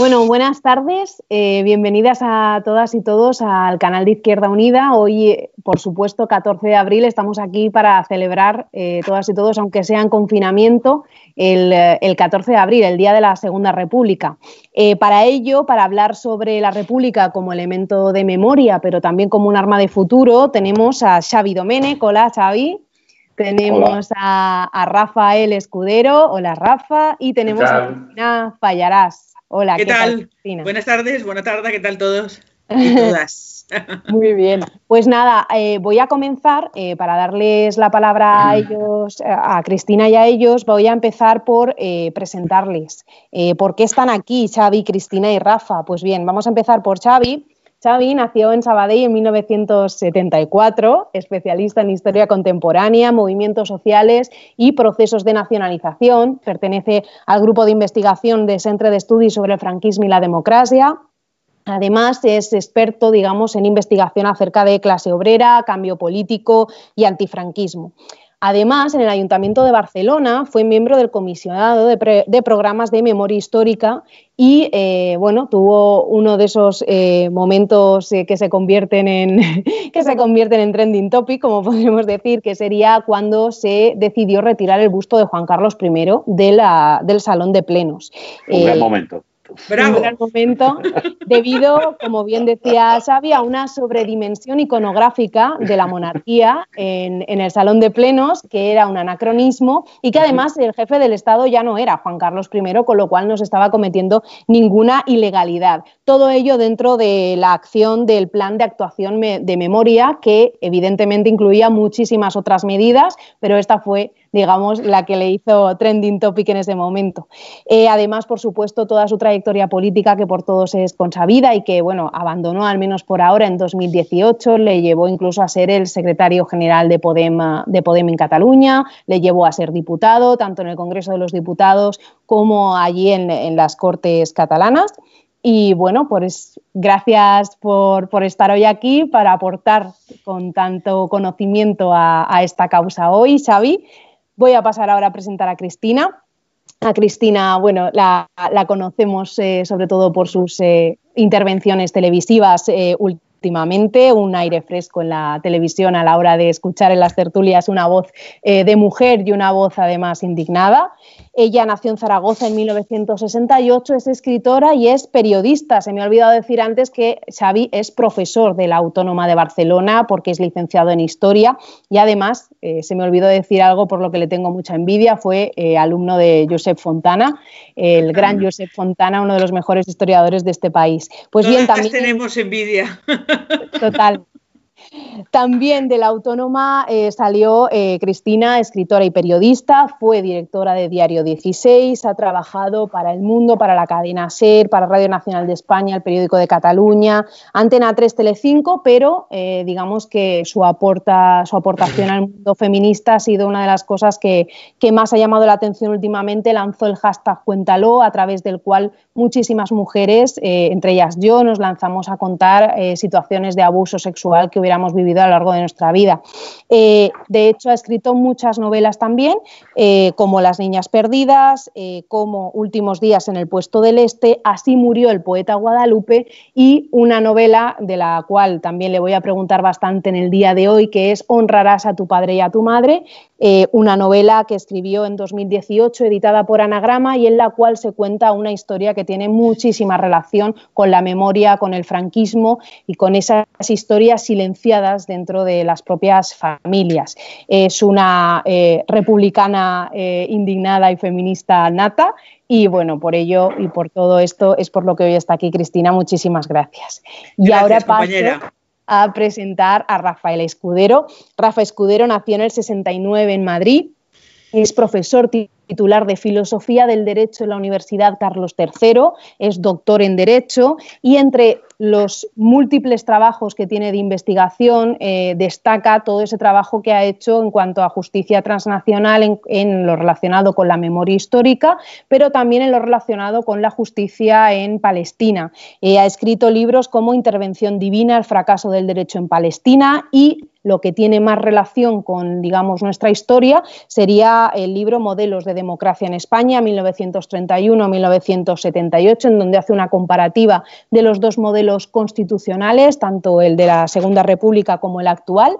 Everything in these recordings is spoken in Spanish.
Bueno, buenas tardes. Eh, bienvenidas a todas y todos al canal de Izquierda Unida. Hoy, por supuesto, 14 de abril, estamos aquí para celebrar eh, todas y todos, aunque sea en confinamiento, el, eh, el, 14 de abril, el Día de la Segunda República. para ello, para hablar sobre la República como elemento de memoria, pero también como un arma de futuro, tenemos a Xavi Domene. Hola, Xavi. Tenemos a, a, Rafael Escudero. Hola, Rafa. Y tenemos a Cristina Fallarás. Hola, ¿qué, tal? Buenas tardes, buenas tardes, ¿qué tal todos? Y todas. Muy bien. Pues nada, eh, voy a comenzar eh, para darles la palabra a ellos, a Cristina y a ellos. Voy a empezar por eh, presentarles. ¿Por qué están aquí Xavi, Cristina y Rafa? Pues bien, vamos a empezar por Xavi. Xavi nació en Sabadell en 1974, especialista en historia contemporánea, movimientos sociales y procesos de nacionalización. Pertenece al grupo de investigación de Centre de Estudios sobre el Franquismo y la Democracia. Además, es experto, digamos, en investigación acerca de clase obrera, cambio político y antifranquismo. Además, en el Ayuntamiento de Barcelona fue miembro del comisionado de, programas de memoria histórica y, eh, bueno, tuvo uno de esos eh, momentos eh, que, se convierten en, que se convierten en trending topic, como podríamos decir, que sería cuando se decidió retirar el busto de Juan Carlos I de la, del Salón de Plenos. Un gran momento. Bravo. un gran momento, debido, como bien decía Xavi, a una sobredimensión iconográfica de la monarquía en, en, el Salón de Plenos, que era un anacronismo y que además el jefe del Estado ya no era Juan Carlos I, con lo cual no se estaba cometiendo ninguna ilegalidad. Todo ello dentro de la acción del plan de actuación de memoria, que evidentemente incluía muchísimas otras medidas, pero esta fue digamos, la que le hizo trending topic en ese momento. Eh, además, por supuesto, toda su trayectoria política que por todos es consabida y que, bueno, abandonó al menos por ahora en 2018, le llevó incluso a ser el secretario general de Podem, de Podem en Cataluña, le llevó a ser diputado, tanto en el Congreso de los Diputados como allí en, las Cortes catalanas. Y bueno, pues gracias por, por, estar hoy aquí para aportar con tanto conocimiento a, a esta causa hoy, Xavi. Voy a pasar ahora a presentar a Cristina. A Cristina, bueno, la, conocemos eh, sobre todo por sus eh, intervenciones televisivas eh, últimamente, un aire fresco en la televisión a la hora de escuchar en las tertulias una voz de mujer y una voz además indignada. Ella nació en Zaragoza en 1968, es escritora y es periodista. Se me ha olvidado decir antes que Xavi es profesor de la Autónoma de Barcelona porque es licenciado en Historia y además, eh, se me olvidó decir algo por lo que le tengo mucha envidia, fue eh, alumno de Josep Fontana, el gran Josep Fontana, uno de los mejores historiadores de este país. Pues bien, también tenemos envidia. Total. También de la Autónoma eh, salió eh, Cristina, escritora y periodista, fue directora de Diario 16, ha trabajado para El Mundo, para la cadena SER, para Radio Nacional de España, el periódico de Cataluña, Antena 3, Telecinco, pero eh, digamos que su, aporta, su aportación al mundo feminista ha sido una de las cosas que, que más ha llamado la atención últimamente. Lanzó el hashtag Cuéntalo, a través del cual muchísimas mujeres, entre ellas yo, nos lanzamos a contar situaciones de abuso sexual que hubiéramos vivido a lo largo de nuestra vida. Eh, de hecho, ha escrito muchas novelas también, eh, como Las Niñas Perdidas, eh, como Últimos Días en el Puesto del Este, Así murió el poeta Guadalupe y una novela de la cual también le voy a preguntar bastante en el día de hoy, que es Honrarás a tu padre y a tu madre, una novela que escribió en 2018, editada por Anagrama y en la cual se cuenta una historia que tiene muchísima relación con la memoria, con el franquismo y con esas historias silenciosas dentro de las propias familias. Es una eh, republicana eh, indignada y feminista nata y bueno, por ello y por todo esto es por lo que hoy está aquí Cristina. Muchísimas gracias. y ahora paso a presentar a Rafael Escudero. Rafa Escudero nació en el 69 en Madrid. Es profesor titular de Filosofía del Derecho en la Universidad Carlos III, es doctor en Derecho y entre los múltiples trabajos que tiene de investigación, eh, destaca todo ese trabajo que ha hecho en cuanto a justicia transnacional en, lo relacionado con la memoria histórica, pero también en lo relacionado con la justicia en Palestina. Eh, ha escrito libros como Intervención Divina, el fracaso del derecho en Palestina y lo que tiene más relación con, digamos, nuestra historia sería el libro Modelos de democracia en España, 1931-1978, en donde hace una comparativa de los dos modelos constitucionales, tanto el de la Segunda República como el actual.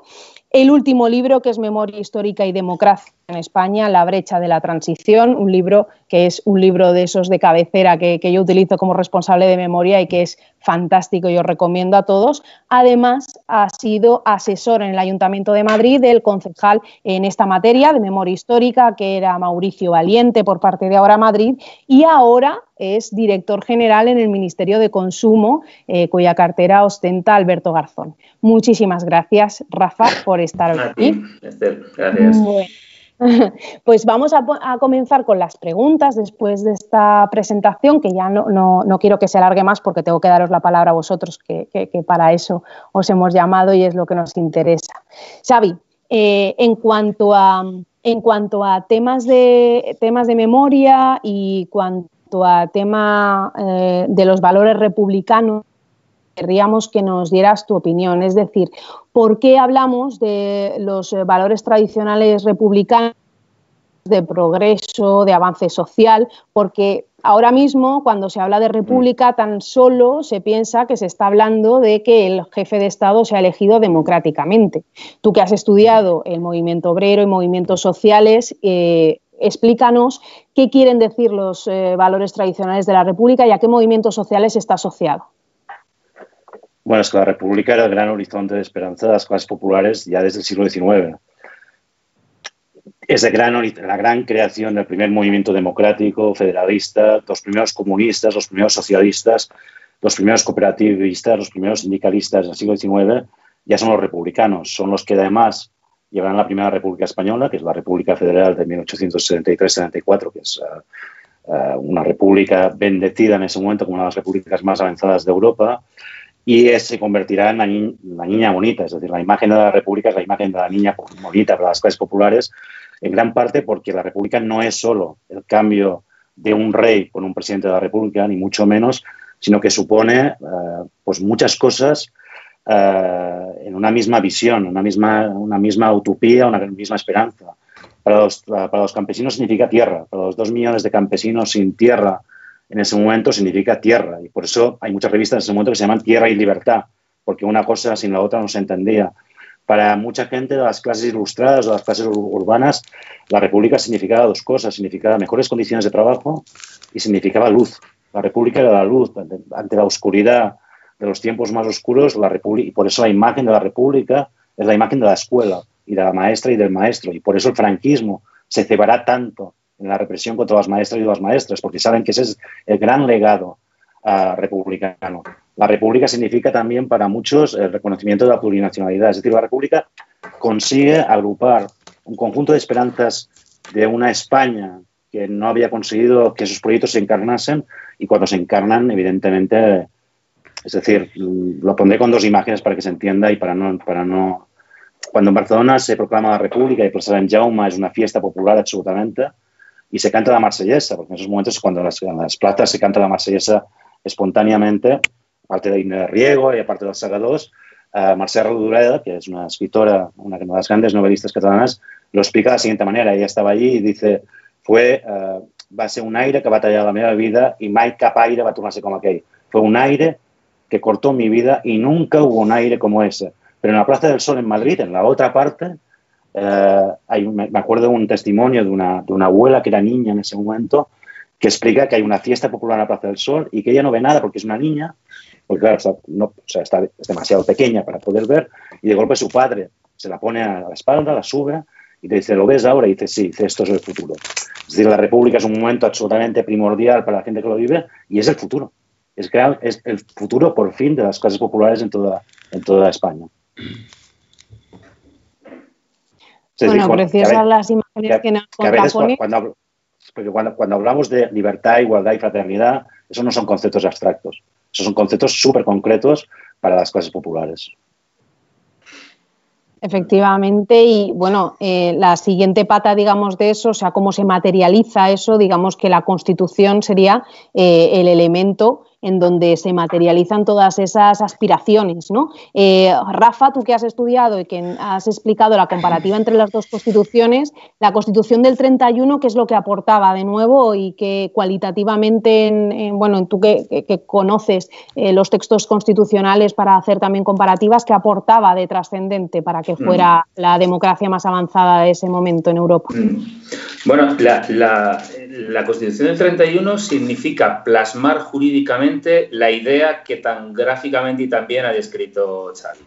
El último libro, que es Memoria Histórica y Democracia en España, La brecha de la transición, un libro que es un libro de esos de cabecera que, yo utilizo como responsable de memoria y que es fantástico y os recomiendo a todos. Además, ha sido asesor en el Ayuntamiento de Madrid del concejal en esta materia de memoria histórica, que era Mauricio Valiente por parte de Ahora Madrid, y ahora es director general en el Ministerio de Consumo, eh, cuya cartera ostenta Alberto Garzón. Muchísimas gracias, Rafa, por estar aquí. gracias. Pues vamos a, comenzar con las preguntas después de esta presentación, que ya no, quiero que se alargue más porque tengo que daros la palabra a vosotros, que, para eso os hemos llamado y es lo que nos interesa. Xavi, eh, en, cuanto a, en cuanto a temas de, temas de memoria y cuanto a tema eh, de los valores republicanos, querríamos que nos dieras tu opinión. Es decir, ¿por qué hablamos de los eh, valores tradicionales republicanos? de progreso, de avance social, porque ahora mismo cuando se habla de república tan solo se piensa que se está hablando de que el jefe de Estado se ha elegido democráticamente. Tú que has estudiado el movimiento obrero y movimientos sociales, eh, explícanos qué quieren decir los eh, valores tradicionales de la república y a qué movimientos sociales está asociado. Bueno, es que la República era el gran horizonte de esperanza de las clases populares ya desde el siglo XIX. Es gran, la gran creación del primer movimiento democrático, federalista, los primeros comunistas, los primeros socialistas, los primeros cooperativistas, los primeros sindicalistas del siglo XIX, ya son los republicanos. Son los que además llevarán la primera República Española, que es la República Federal de 1873-74, que es uh, uh, una república bendecida en ese momento como una de las repúblicas más avanzadas de Europa y se convertirá en la, niña bonita, es decir, la imagen de la República es la imagen de la niña bonita para las clases populares, en gran parte porque la República no es solo el cambio de un rey con un presidente de la República, ni mucho menos, sino que supone eh, pues muchas cosas eh, en una misma visión, una misma, una misma utopía, una misma esperanza. Para los, para los campesinos significa tierra, para los dos millones de campesinos sin tierra en ese momento significa tierra. Y por eso hay muchas revistas en ese momento que se llaman Tierra y Libertad, porque una cosa sin la otra no se entendía. Para mucha gente de las clases ilustradas o las clases urbanas, la república significaba dos cosas. Significaba mejores condiciones de trabajo y significaba luz. La república era la luz. Ante la oscuridad de los tiempos más oscuros, la república, y por eso la imagen de la república es la imagen de la escuela y de la maestra y del maestro. Y por eso el franquismo se cebará tanto en la represión contra las maestras y las maestras, porque saben que ese es el gran legado uh, republicano. La república significa también para muchos el reconocimiento de la plurinacionalidad, es decir, la república consigue agrupar un conjunto de esperanzas de una España que no había conseguido que sus proyectos se encarnasen y cuando se encarnan, evidentemente, es decir, lo pondré con dos imágenes para que se entienda y para no, para no cuando en Barcelona se proclama la República y por Sant Jaume es una fiesta popular absolutamente, y se canta la marsellesa, porque en esos momentos cuando las, en las plazas se canta la marsellesa espontáneamente, aparte de Inés Riego y aparte de los Sagadors, uh, Mercè Rodoreda, que es una escritora, una de las grandes novelistas catalanas, lo explica de la siguiente manera. Ella estaba allí y dice, fue, uh, va a ser un aire que va a tallar la meva vida y mai cap aire va a tornar-se com aquell. Fue un aire que cortó mi vida y nunca hubo un aire como ese. Pero en la Plaza del Sol en Madrid, en la otra parte, eh, hay, me acuerdo de un testimonio de una, de una abuela que era niña en ese momento que explica que hay una fiesta popular en la Plaza del Sol y que ella no ve nada porque es una niña, porque claro, está, no, o sea, está, es demasiado pequeña para poder ver, y de golpe su padre se la pone a la espalda, la sube y te dice, ¿lo ves ahora? Y dice, sí, dice, esto es el futuro. Es decir, la República es un momento absolutamente primordial para la gente que lo vive y es el futuro. Es, es el futuro, por fin, de las clases populares en toda, en toda España bueno, preciosas las imágenes que, nos. Cuando, cuando, cuando, hablamos de libertad, igualdad y fraternidad, esos no son conceptos abstractos, esos son conceptos súper concretos para las clases populares. Efectivamente, y bueno, eh, la siguiente pata, digamos, de eso, o sea, cómo se materializa eso, digamos que la Constitución sería eh, el elemento en donde se materializan todas esas aspiraciones. ¿no? Eh, Rafa, tú que has estudiado y que has explicado la comparativa entre las dos constituciones, la constitución del 31, ¿qué es lo que aportaba de nuevo y que cualitativamente, bueno, tú que, conoces eh, los textos constitucionales para hacer también comparativas, ¿qué aportaba de trascendente para que fuera mm. la democracia más avanzada de ese momento en Europa? Mm. Bueno, la, Constitución del 31 significa plasmar jurídicamente la idea que tan gráficamente y tan bien ha descrito Xavi.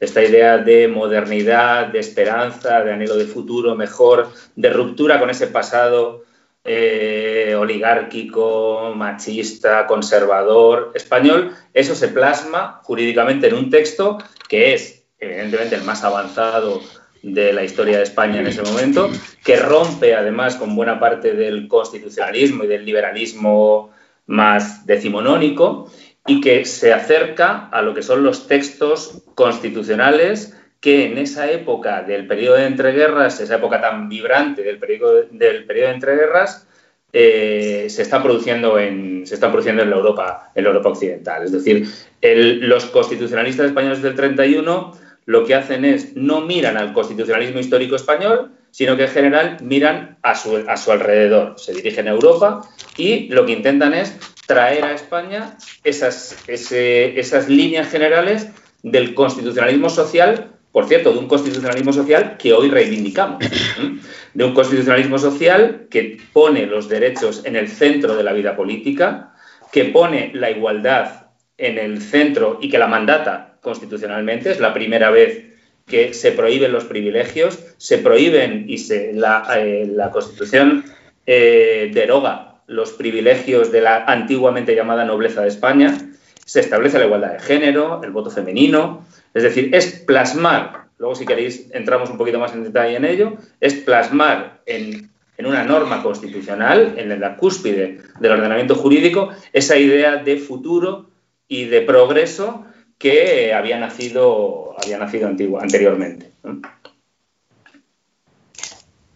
Esta idea de modernidad, de esperanza, de anhelo de futuro mejor, de ruptura con ese pasado eh, oligárquico, machista, conservador español, eso se plasma jurídicamente en un texto que es evidentemente el más avanzado de la historia de España en ese momento, que rompe además con buena parte del constitucionalismo y del liberalismo más decimonónico y que se acerca a lo que son los textos constitucionales que en esa época del periodo de entreguerras, esa época tan vibrante del periodo, del periodo de entreguerras, eh, se, está produciendo en, se está produciendo en la Europa, en la Europa occidental. Es decir, los constitucionalistas españoles del 31 lo que hacen es no miran al constitucionalismo histórico español, sino que en general miran a su, a su alrededor. Se dirigen a Europa y lo que intentan es traer a España esas, esas líneas generales del constitucionalismo social, por cierto, de un constitucionalismo social que hoy reivindicamos, de un constitucionalismo social que pone los derechos en el centro de la vida política, que pone la igualdad en el centro y que la mandata constitucionalmente, es la primera vez que se prohíben los privilegios, se prohíben y se, la, eh, Constitución eh, deroga los privilegios de la antiguamente llamada nobleza de España, se establece la igualdad de género, el voto femenino, es decir, es plasmar, luego si queréis entramos un poquito más en detalle en ello, es plasmar en, en una norma constitucional, en la cúspide del ordenamiento jurídico, esa idea de futuro y de progreso que había nacido, había nacido anteriormente.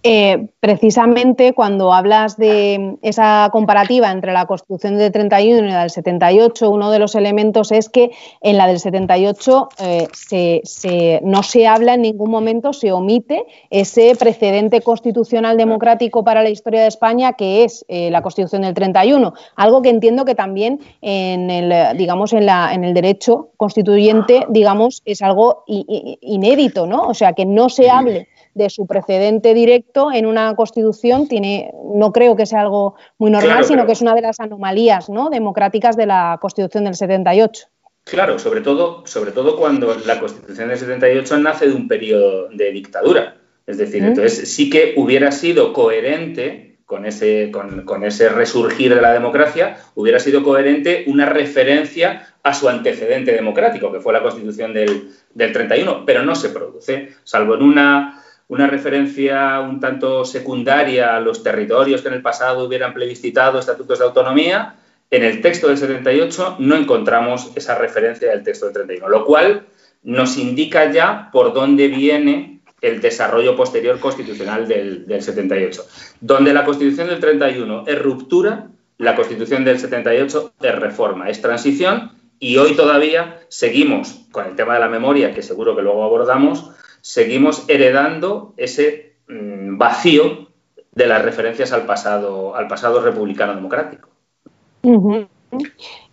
Eh, precisamente cuando hablas de esa comparativa entre la Constitución del 31 y la del 78, uno de los elementos es que en la del 78 eh, no se habla en ningún momento, se omite ese precedente constitucional democrático para la historia de España que es eh, la Constitución del 31, algo que entiendo que también en el, digamos, en, la, en el derecho constituyente, digamos, es algo inédito, ¿no? O sea, que no se hable de su precedente directo en una constitución tiene, no creo que sea algo muy normal, sino que es una de las anomalías ¿no? democráticas de la constitución del 78. Claro, sobre todo, sobre todo cuando la constitución del 78 nace de un periodo de dictadura. Es decir, entonces sí que hubiera sido coherente con ese, con, ese resurgir de la democracia, hubiera sido coherente una referencia a su antecedente democrático, que fue la constitución del, del 31, pero no se produce, salvo en una una referencia un tanto secundaria a los territorios que en el pasado hubieran plebiscitado estatutos de autonomía, en el texto del 78 no encontramos esa referencia del texto del 31, lo cual nos indica ya por dónde viene el desarrollo posterior constitucional del, 78. Donde la Constitución del 31 es ruptura, la Constitución del 78 es reforma, es transición y hoy todavía seguimos con el tema de la memoria, que seguro que luego abordamos, seguimos heredando ese mm, vacío de las referencias al pasado, al pasado republicano democrático.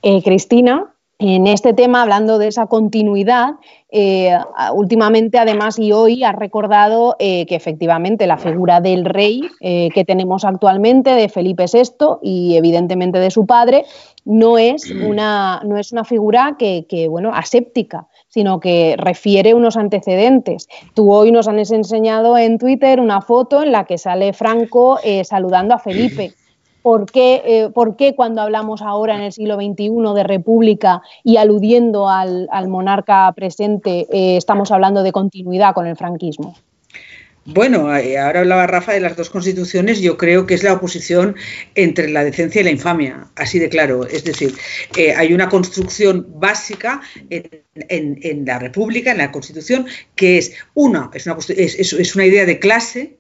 Eh, Cristina, en este tema, hablando de esa continuidad, eh, últimamente, además, y hoy has recordado eh, que efectivamente la figura del rey que tenemos actualmente, de Felipe VI y evidentemente de su padre, no es una, no es una figura que, que, bueno, aséptica, sino que refiere unos antecedentes. Tú hoy nos han enseñado en Twitter una foto en la que sale Franco eh, saludando a Felipe. ¿Por qué, eh, ¿Por qué, cuando hablamos ahora en el siglo XXI de república y aludiendo al, monarca presente eh, estamos hablando de continuidad con el franquismo? Bueno, eh, ahora hablaba Rafa de las dos constituciones, yo creo que es la oposición entre la decencia y la infamia, así de claro. Es decir, eh, hay una construcción básica en, la República, en la Constitución, que es una, es una, es, una idea de clase,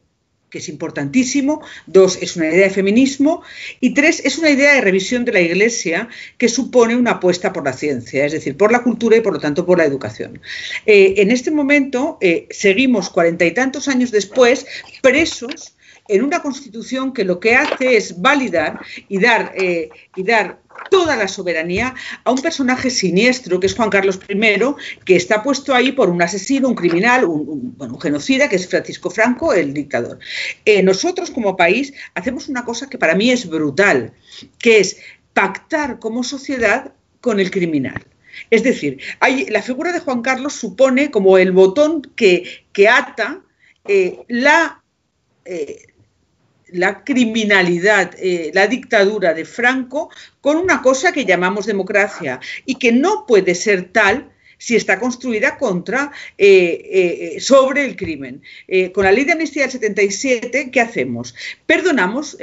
que es importantísimo, dos, es una idea de feminismo, y tres, es una idea de revisión de la Iglesia que supone una apuesta por la ciencia, es decir, por la cultura y por lo tanto por la educación. Eh, en este momento eh, seguimos cuarenta y tantos años después presos en una constitución que lo que hace es validar y dar, eh, y dar toda la soberanía a un personaje siniestro que es Juan Carlos I, que está puesto ahí por un asesino, un criminal, un, genocida, que es Francisco Franco, el dictador. Eh, nosotros como país hacemos una cosa que para mí es brutal, que es pactar como sociedad con el criminal. Es decir, la figura de Juan Carlos supone como el botón que, ata eh, la, la criminalidad, eh, la dictadura de Franco con una cosa que llamamos democracia y que no puede ser tal si está construida contra, eh, eh, sobre el crimen. con la ley de amnistía del 77, ¿qué hacemos? Perdonamos,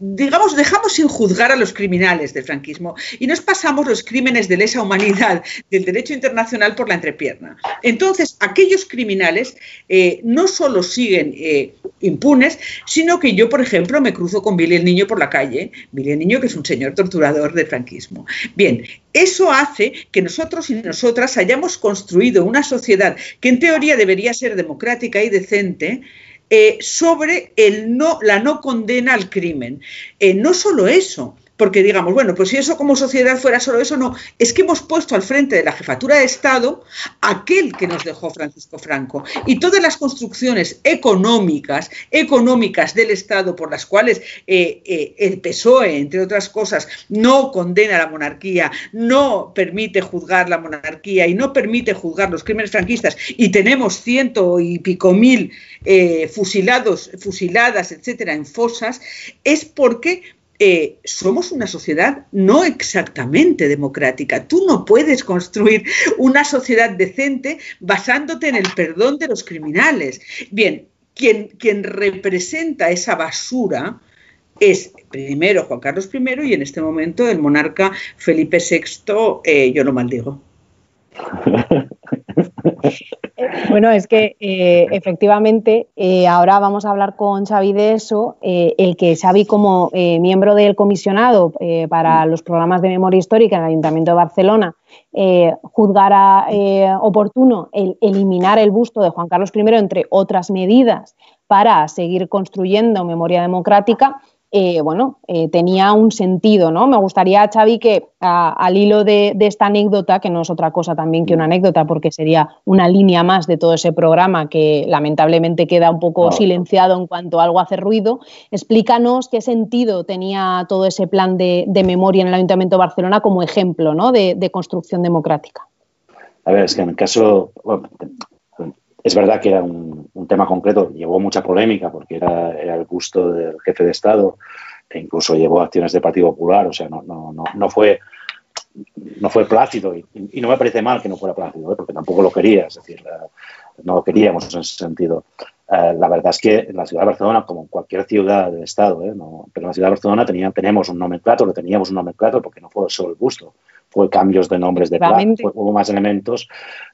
digamos, dejamos sin juzgar a los criminales del franquismo y nos pasamos los crímenes de lesa humanidad del derecho internacional por la entrepierna. Entonces, aquellos criminales eh, no solo siguen eh, impunes, sino que yo, por ejemplo, me cruzo con Billy el Niño por la calle, Billy el Niño que es un señor torturador del franquismo. Bien, eso hace que nosotros y nosotras hayamos construido una sociedad que en teoría debería ser democrática y decente, eh, sobre el no, la no condena al crimen. Eh, no solo eso, porque digamos, bueno, pues si eso como sociedad fuera solo eso, no, es que hemos puesto al frente de la jefatura de Estado aquel que nos dejó Francisco Franco. Y todas las construcciones económicas, económicas del Estado por las cuales eh, eh, el PSOE, entre otras cosas, no condena la monarquía, no permite juzgar la monarquía y no permite juzgar los crímenes franquistas y tenemos ciento y pico mil eh, fusilados, fusiladas, etcétera, en fosas, es porque eh, somos una sociedad no exactamente democrática. Tú no puedes construir una sociedad decente basándote en el perdón de los criminales. Bien, quien, quien representa esa basura es primero Juan Carlos I y en este momento el monarca Felipe VI, eh, yo lo maldigo. Bueno, es que eh, efectivamente eh, ahora vamos a hablar con Xavi de eso. Eh, el que Xavi, como miembro del comisionado para los programas de memoria histórica en el Ayuntamiento de Barcelona, juzgara oportuno el eliminar el busto de Juan Carlos I, entre otras medidas, para seguir construyendo memoria democrática, eh, bueno, eh, tenía un sentido, ¿no? Me gustaría, Xavi, que al hilo de, esta anécdota, que no es otra cosa también que una anécdota, porque sería una línea más de todo ese programa que lamentablemente queda un poco silenciado en cuanto algo hace ruido, explícanos qué sentido tenía todo ese plan de, memoria en el Ayuntamiento de Barcelona como ejemplo ¿no? de, construcción democrática. A ver, es que en el caso, es verdad que era un, tema concreto, llevó mucha polémica porque era, el gusto del jefe de Estado e incluso llevó acciones del Partido Popular, o sea, no, no, no, fue no fue plácido y, no me parece mal que no fuera plácido, ¿eh? porque tampoco lo quería, es decir, no lo queríamos en ese sentido. Eh, la verdad es que en la ciudad de Barcelona, como en cualquier ciudad del Estado, ¿eh? pero en la ciudad de Barcelona tenía, tenemos un nomenclato, teníamos un nomenclato porque no fue solo el busto, fue cambios de nombres de plaza, hubo más elementos,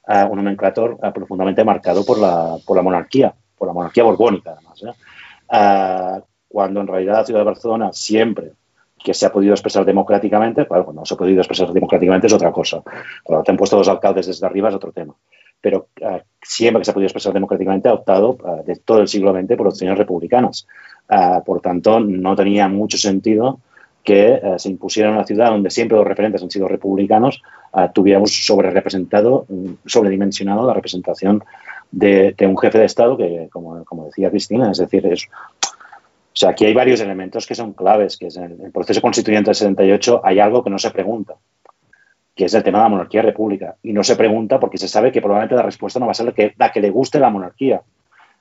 uh, un nomenclator uh, profundamente marcado por la, por la monarquía, por la monarquía borbónica además. ¿eh? Uh, cuando en realidad la ciudad de Barcelona siempre que se ha podido expresar democráticamente, claro, cuando no se ha podido expresar democráticamente es otra cosa. Cuando te han puesto los alcaldes desde arriba es otro tema. Pero siempre que se ha podido expresar democráticamente ha optado de todo el siglo XX por opciones republicanas. por tanto, no tenía mucho sentido que eh, se impusiera una ciudad donde siempre los referentes han sido republicanos, uh, tuviéramos sobre representado, mm, sobredimensionado la representación de, un jefe de Estado que, como, decía Cristina, es decir, o sea, aquí hay varios elementos que son claves, que es en el proceso constituyente del 78 hay algo que no se pregunta, que es el tema de la monarquía-república. Y no se pregunta porque se sabe que probablemente la respuesta no va a ser la que, la que le guste la monarquía,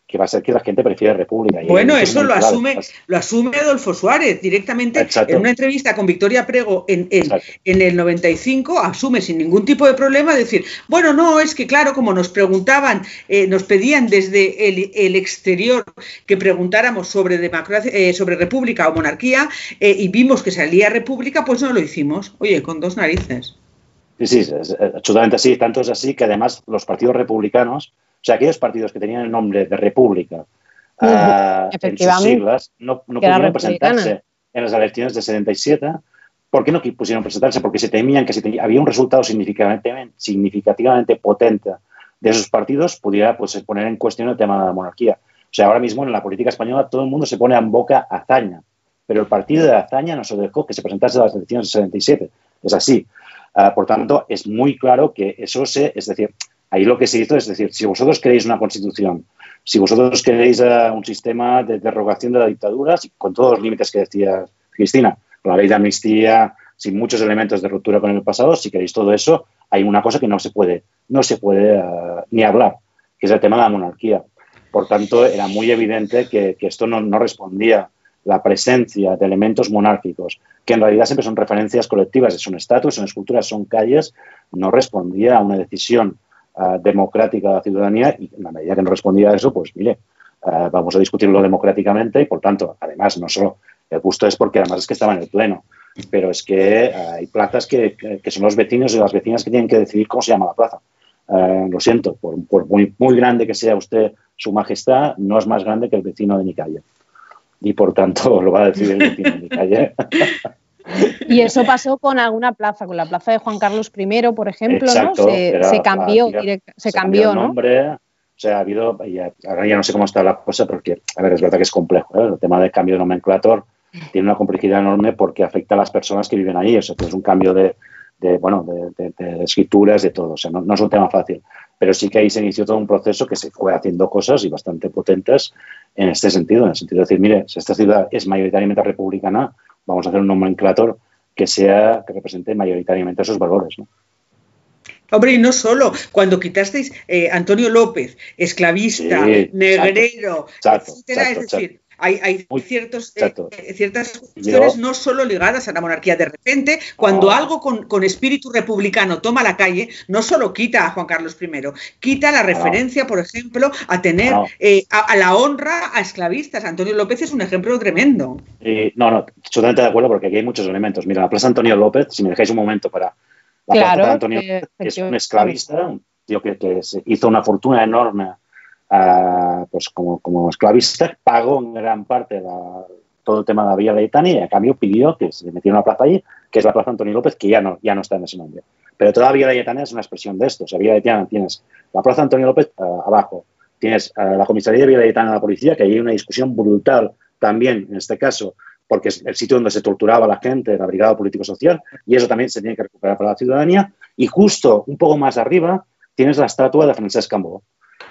que va a ser que la gente prefiere República. bueno, eso lo asume, lo asume Adolfo Suárez directamente en una entrevista con Victoria Prego en, en, el 95, asume sin ningún tipo de problema decir, bueno, no, es que claro, como nos preguntaban, eh, nos pedían desde el, exterior que preguntáramos sobre democracia, eh, sobre república o monarquía eh, y vimos que salía república, pues no lo hicimos. Oye, con dos narices. Sí, sí, es, absolutamente así. Tanto es así que además los partidos republicanos o sea, aquellos partidos que tenían el nombre de República uh, en sus siglas, no, no pudieron presentarse en las elecciones de 77. ¿Por qué no pusieron presentarse? Porque se temían que si había un resultado significativamente, significativamente potente de esos partidos, pudiera pues, poner en cuestión el tema de la monarquía. O sea, ahora mismo en la política española todo el mundo se pone en boca hazaña, pero el partido de hazaña no se dejó que se presentase a las elecciones de 77. Es así. Uh, por tanto, es muy claro que eso se, es decir, ahí lo que se hizo es decir, si vosotros queréis una constitución si vosotros queréis uh, un sistema de derogación de la dictadura, con todos los límites que decía Cristina, con la ley de amnistía, sin muchos elementos de ruptura con el pasado, si queréis todo eso, hay una cosa que no se puede, no se puede uh, ni hablar, que es el tema de la monarquía. Por tanto, era muy evidente que, esto no respondía la presencia de elementos monárquicos, que en realidad siempre son referencias colectivas, son estatuas, son esculturas, son calles, no respondía a una decisión uh, democrática de la ciudadanía y en la medida que no respondía a eso, pues mire, uh, vamos a discutirlo democráticamente y por tanto, además, no solo el gusto es porque además es que estaba en el pleno, pero es que uh, hay plazas que, que, que, son los vecinos y las vecinas que tienen que decidir cómo se llama la plaza. lo siento, por, por muy, muy, grande que sea usted su majestad, no es más grande que el vecino de mi calle. Y por tanto lo va a decidir el vecino de mi calle. Y eso pasó con alguna plaza, con la plaza de Juan Carlos I, por ejemplo, Exacto, ¿no? Se, se cambió, direct, se, se cambió, ¿no? Nombre, o sea, ha habido, ya, ahora ya no sé cómo está la cosa, porque, a ver, es verdad que es complejo, ¿eh? el tema del cambio de nomenclator tiene una complejidad enorme porque afecta a las personas que viven ahí, o sea, es un cambio de, de bueno, de, de, de, escrituras, de todo, o sea, no, no es un tema fácil, pero sí que ahí se inició todo un proceso que se fue haciendo cosas y bastante potentes en este sentido, en el sentido de decir, mire, si esta ciudad es mayoritariamente republicana, vamos a hacer un nomenclator que sea que represente mayoritariamente esos valores. ¿no? Hombre, y no solo, cuando quitasteis eh, Antonio López, esclavista, sí, negrero, exacto, etcétera, exacto, es decir. Hay, hay ciertos, eh, ciertas cuestiones Yo, no solo ligadas a la monarquía. De repente, cuando oh. algo con, con, espíritu republicano toma la calle, no solo quita a Juan Carlos I, quita la referencia, oh. por ejemplo, a tener oh. eh, a, a, la honra a esclavistas. Antonio López es un ejemplo tremendo. Eh, no, no, totalmente de acuerdo porque aquí hay muchos elementos. Mira, la Plaza Antonio López, si me dejáis un momento para... La claro, Plaza Antonio López es un esclavista, un tío que, que hizo una fortuna enorme Pues como, como, esclavista, pagó en gran parte la, todo el tema de la Villa Laietana y a cambio pidió que se metiera una plaza allí, que es la Plaza Antonio López, que ya no, ya no está en ese nombre. Pero toda la Villa es una expresión de esto. O sea, Villa tienes la Plaza Antonio López uh, abajo, tienes uh, la comisaría de Villa Laietana de la policía, que hay una discusión brutal también, en este caso, porque es el sitio donde se torturaba a la gente, la Brigada Político-Social, y eso también se tiene que recuperar para la ciudadanía. Y justo un poco más arriba tienes la estatua de Francesc Cambó,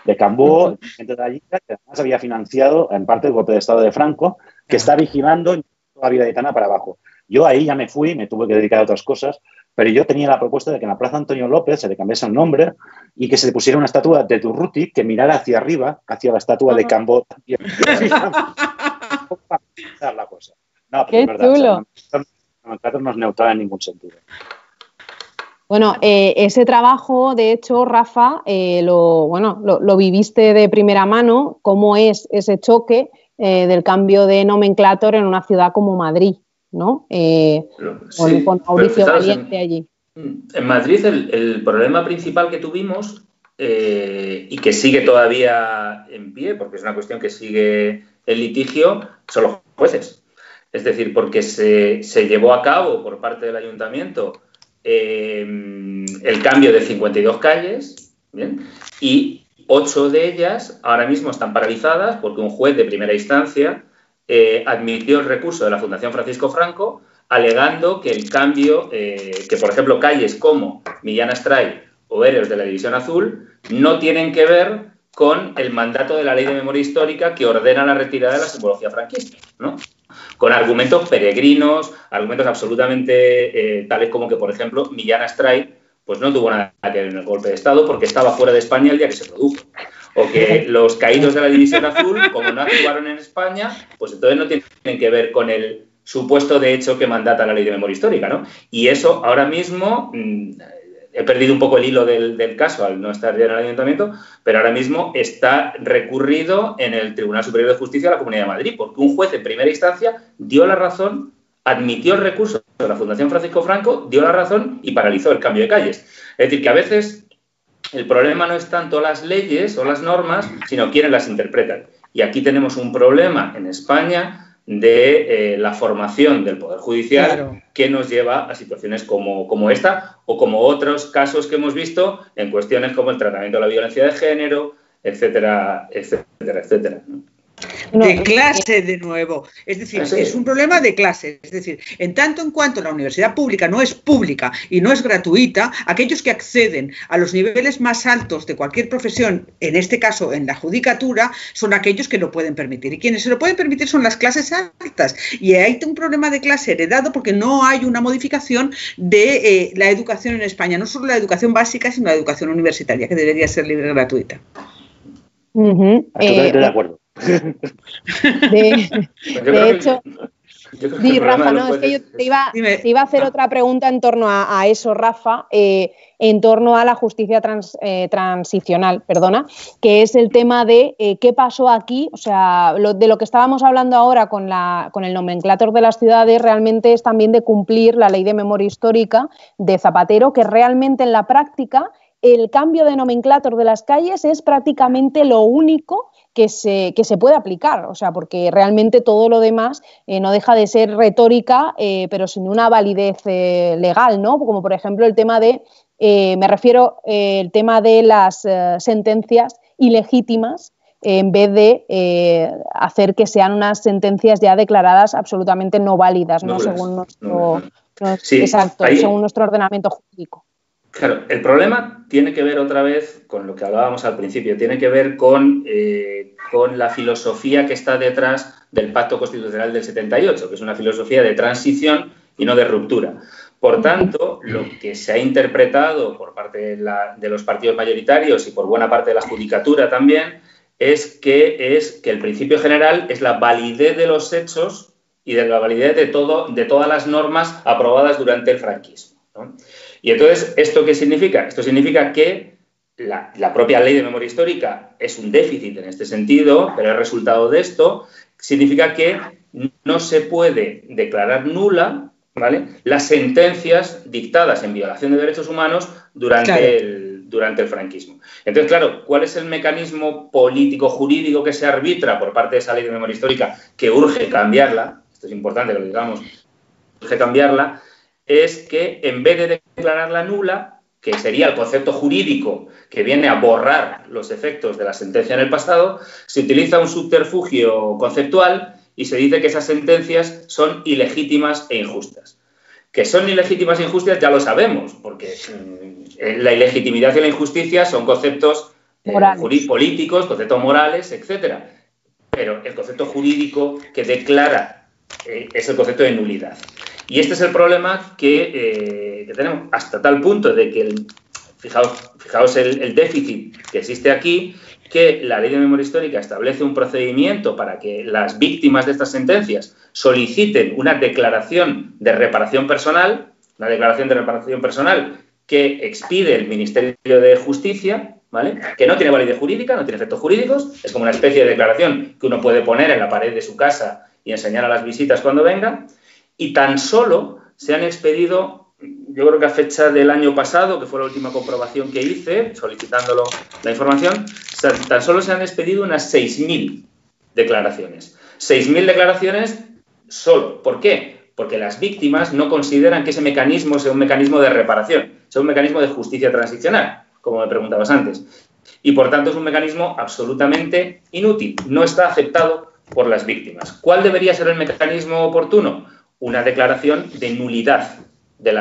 de Cambó, gente de allí, que además había financiado en parte el golpe de Estado de Franco, que está vigilando toda la vida de Tana para abajo. Yo ahí ya me fui, me tuve que dedicar a otras cosas, pero yo tenía la propuesta de que en la Plaza Antonio López se le cambiase el nombre y que se le pusiera una estatua de Durruti que mirara hacia arriba, hacia la estatua de Cambó también. la cosa. No, pero Qué es verdad, chulo. O sea, no, no es neutral en ningún sentido. Bueno, eh, ese trabajo, de hecho, Rafa, eh, lo, bueno, lo, lo, viviste de primera mano, cómo es ese choque eh, del cambio de nomenclator en una ciudad como Madrid, ¿no? Sí, con, Mauricio Valiente en, allí. En Madrid el, el, problema principal que tuvimos y que sigue todavía en pie, porque es una cuestión que sigue el litigio, son los jueces. Es decir, porque se, se llevó a cabo por parte del ayuntamiento eh, el cambio de 52 calles, ¿bien? Y ocho de ellas ahora mismo están paralizadas porque un juez de primera instancia eh, admitió el recurso de la Fundación Francisco Franco alegando que el cambio, eh, que por ejemplo calles como Millán Astray o Héroes de la División Azul no tienen que ver con el mandato de la Ley de Memoria Histórica que ordena la retirada de la simbología franquista, ¿no? Con argumentos peregrinos, argumentos absolutamente eh, tales como que, por ejemplo, Millán Astray pues no tuvo nada que ver en el golpe de Estado porque estaba fuera de España el día que se produjo. O que los caídos de la División Azul, como no actuaron en España, pues entonces no tienen que ver con el supuesto de hecho que mandata la ley de memoria histórica, ¿no? Y eso ahora mismo mmm, he perdido un poco el hilo del, caso al no estar ya en el ayuntamiento, pero ahora mismo está recurrido en el Tribunal Superior de Justicia de la Comunidad de Madrid, porque un juez en primera instancia dio la razón, admitió el recurso de la Fundación Francisco Franco, dio la razón y paralizó el cambio de calles. Es decir, que a veces el problema no es tanto las leyes o las normas, sino quienes las interpretan. Y aquí tenemos un problema en España de eh, la formación del Poder Judicial que nos lleva a situaciones como, como, esta o como otros casos que hemos visto en cuestiones como el tratamiento de la violencia de género, etcétera, etcétera, etcétera. De clase de nuevo. Es decir, es un problema de clase. Es decir, en tanto en cuanto la universidad pública no es pública y no es gratuita, aquellos que acceden a los niveles más altos de cualquier profesión, en este caso en la judicatura, son aquellos que lo pueden permitir. Y quienes se lo pueden permitir son las clases altas. Y hay un problema de clase heredado porque no hay una modificación de eh, la educación en España, no solo la educación básica, sino la educación universitaria, que debería ser libre y gratuita. Totalmente de acuerdo. De, hecho, Rafa, no, es que yo te iba, a hacer otra pregunta en torno a, eso, Rafa, eh, en torno a la justicia eh, transicional, perdona, que es el tema de eh, qué pasó aquí, o sea, de lo que estábamos hablando ahora con, la, con el nomenclator de las ciudades, realmente es también de cumplir la ley de memoria histórica de Zapatero, que realmente en la práctica el cambio de nomenclator de las calles es prácticamente lo único que se, se puede aplicar, o sea, porque realmente todo lo demás eh, no deja de ser retórica, eh, pero sin una validez eh, legal, ¿no? Como por ejemplo el tema de, me refiero el tema de las sentencias ilegítimas en vez de hacer que sean unas sentencias ya declaradas absolutamente no válidas, ¿no? según nuestro, exacto, según nuestro ordenamiento jurídico. Claro, el problema tiene que ver otra vez con lo que hablábamos al principio, tiene que ver con, eh, con la filosofía que está detrás del Pacto Constitucional del 78, que es una filosofía de transición y no de ruptura. Por tanto, lo que se ha interpretado por parte de, los partidos mayoritarios y por buena parte de la judicatura también es que, es que el principio general es la validez de los hechos y de la validez de, todo, de todas las normas aprobadas durante el franquismo. ¿No? Y entonces, ¿esto qué significa? Esto significa que la, propia ley de memoria histórica es un déficit en este sentido, pero el resultado de esto significa que no se puede declarar nula ¿vale? las sentencias dictadas en violación de derechos humanos durante, el, durante el franquismo. Entonces, claro, ¿cuál es el mecanismo político jurídico que se arbitra por parte de esa ley de memoria histórica que urge cambiarla? Esto es importante que lo digamos, urge cambiarla es que en vez de declararla nula, que sería el concepto jurídico que viene a borrar los efectos de la sentencia en el pasado, se utiliza un subterfugio conceptual y se dice que esas sentencias son ilegítimas e injustas. Que son ilegítimas e injustas ya lo sabemos, porque mm, la ilegitimidad y la injusticia son conceptos eh, políticos, conceptos morales, etc. Pero el concepto jurídico que declara eh, es el concepto de nulidad. Y este es el problema que, eh, tenemos, hasta tal punto de que, el, fijaos, fijaos el, déficit que existe aquí, que la ley de memoria histórica establece un procedimiento para que las víctimas de estas sentencias soliciten una declaración de reparación personal, una declaración de reparación personal que expide el Ministerio de Justicia, ¿vale? que no tiene validez jurídica, no tiene efectos jurídicos, es como una especie de declaración que uno puede poner en la pared de su casa y enseñar a las visitas cuando venga, y tan solo se han expedido, yo creo que a fecha del año pasado, que fue la última comprobación que hice, solicitándolo la información, tan solo se han expedido unas 6.000 declaraciones. 6.000 declaraciones solo. ¿Por qué? Porque las víctimas no consideran que ese mecanismo sea un mecanismo de reparación, sea un mecanismo de justicia transicional, como me preguntabas antes. Y por tanto es un mecanismo absolutamente inútil, no está aceptado por las víctimas. ¿Cuál debería ser el mecanismo oportuno? Una declaración de nulidad de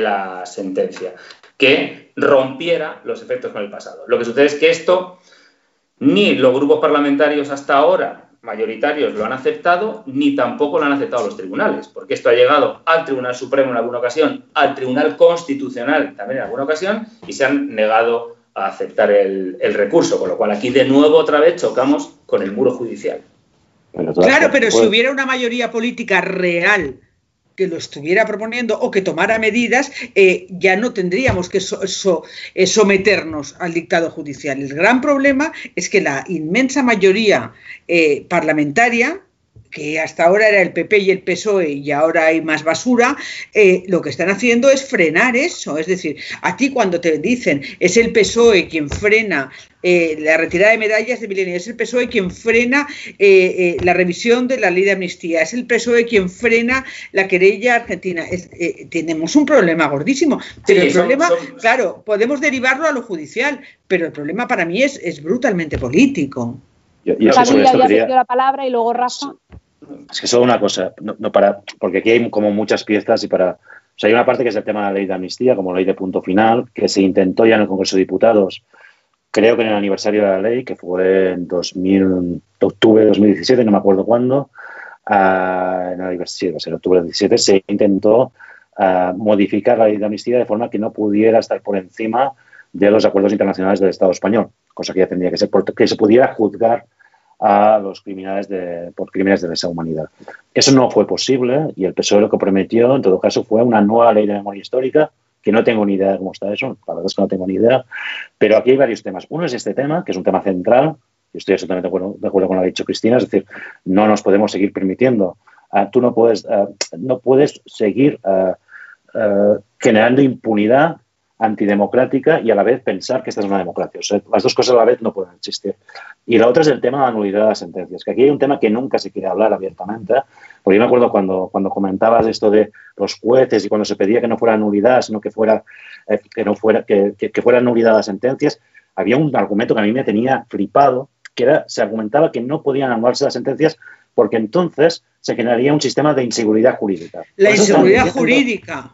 la, sentencia, que rompiera los efectos con el pasado. Lo que sucede es que esto ni los grupos parlamentarios hasta ahora mayoritarios lo han aceptado, ni tampoco lo han aceptado los tribunales, porque esto ha llegado al Tribunal Supremo en alguna ocasión, al Tribunal Constitucional también en alguna ocasión, y se han negado a aceptar el, el recurso, con lo cual aquí de nuevo otra vez chocamos con el muro judicial claro, pero si hubiera una mayoría política real que lo estuviera proponiendo o que tomara medidas, eh, ya no tendríamos que eh, someternos al dictado judicial. El gran problema es que la inmensa mayoría eh, parlamentaria que hasta ahora era el PP y el PSOE y ahora hay más basura, eh, lo que están haciendo es frenar eso. Es decir, a ti cuando te dicen es el PSOE quien frena eh, la retirada de medallas de milenio, es el PSOE quien frena eh, la revisión de la ley de amnistía, es el PSOE quien frena la querella argentina. tenemos un problema gordísimo. Pero el problema, claro, podemos derivarlo a lo judicial, pero el problema para mí es, es brutalmente político. Yo, yo ya la palabra y luego Rafa. Es que solo una cosa, no, para, porque aquí hay como muchas piezas y para... O sea, hay una parte que es el tema de la ley de amnistía, como ley de punto final, que se intentó ya en el Congreso de Diputados, creo que en el aniversario de la ley, que fue en 2000, octubre de 2017, no me acuerdo cuándo, uh, en el aniversario, en octubre de 2017, se intentó uh, modificar la ley de amnistía de forma que no pudiera estar por encima de los acuerdos internacionales del Estado español, cosa que ya tendría que ser, que se pudiera juzgar a los criminales de, por crímenes de lesa humanidad. Eso no fue posible y el PSOE lo que prometió, en todo caso, fue una nueva ley de memoria histórica, que no tengo ni idea de cómo está eso, la verdad es que no tengo ni idea, pero aquí hay varios temas. Uno es este tema, que es un tema central, y estoy absolutamente de acuerdo, de acuerdo con lo que ha dicho Cristina, es decir, no nos podemos seguir permitiendo, uh, tú no puedes, uh, no puedes seguir uh, generando impunidad antidemocrática y a la vez pensar que esta es una democracia. Las dos cosas a la vez no pueden existir. Y la otra es el tema de la nulidad de las sentencias, que aquí hay un tema que nunca se quiere hablar abiertamente, porque yo me acuerdo cuando, cuando comentabas esto de los jueces y cuando se pedía que no fuera nulidad, sino que fuera, eh, que no fuera, que, que, que fuera las sentencias, había un argumento que a mí me tenía flipado, que era, se argumentaba que no podían anularse las sentencias porque entonces se generaría un sistema de inseguridad jurídica. La inseguridad jurídica.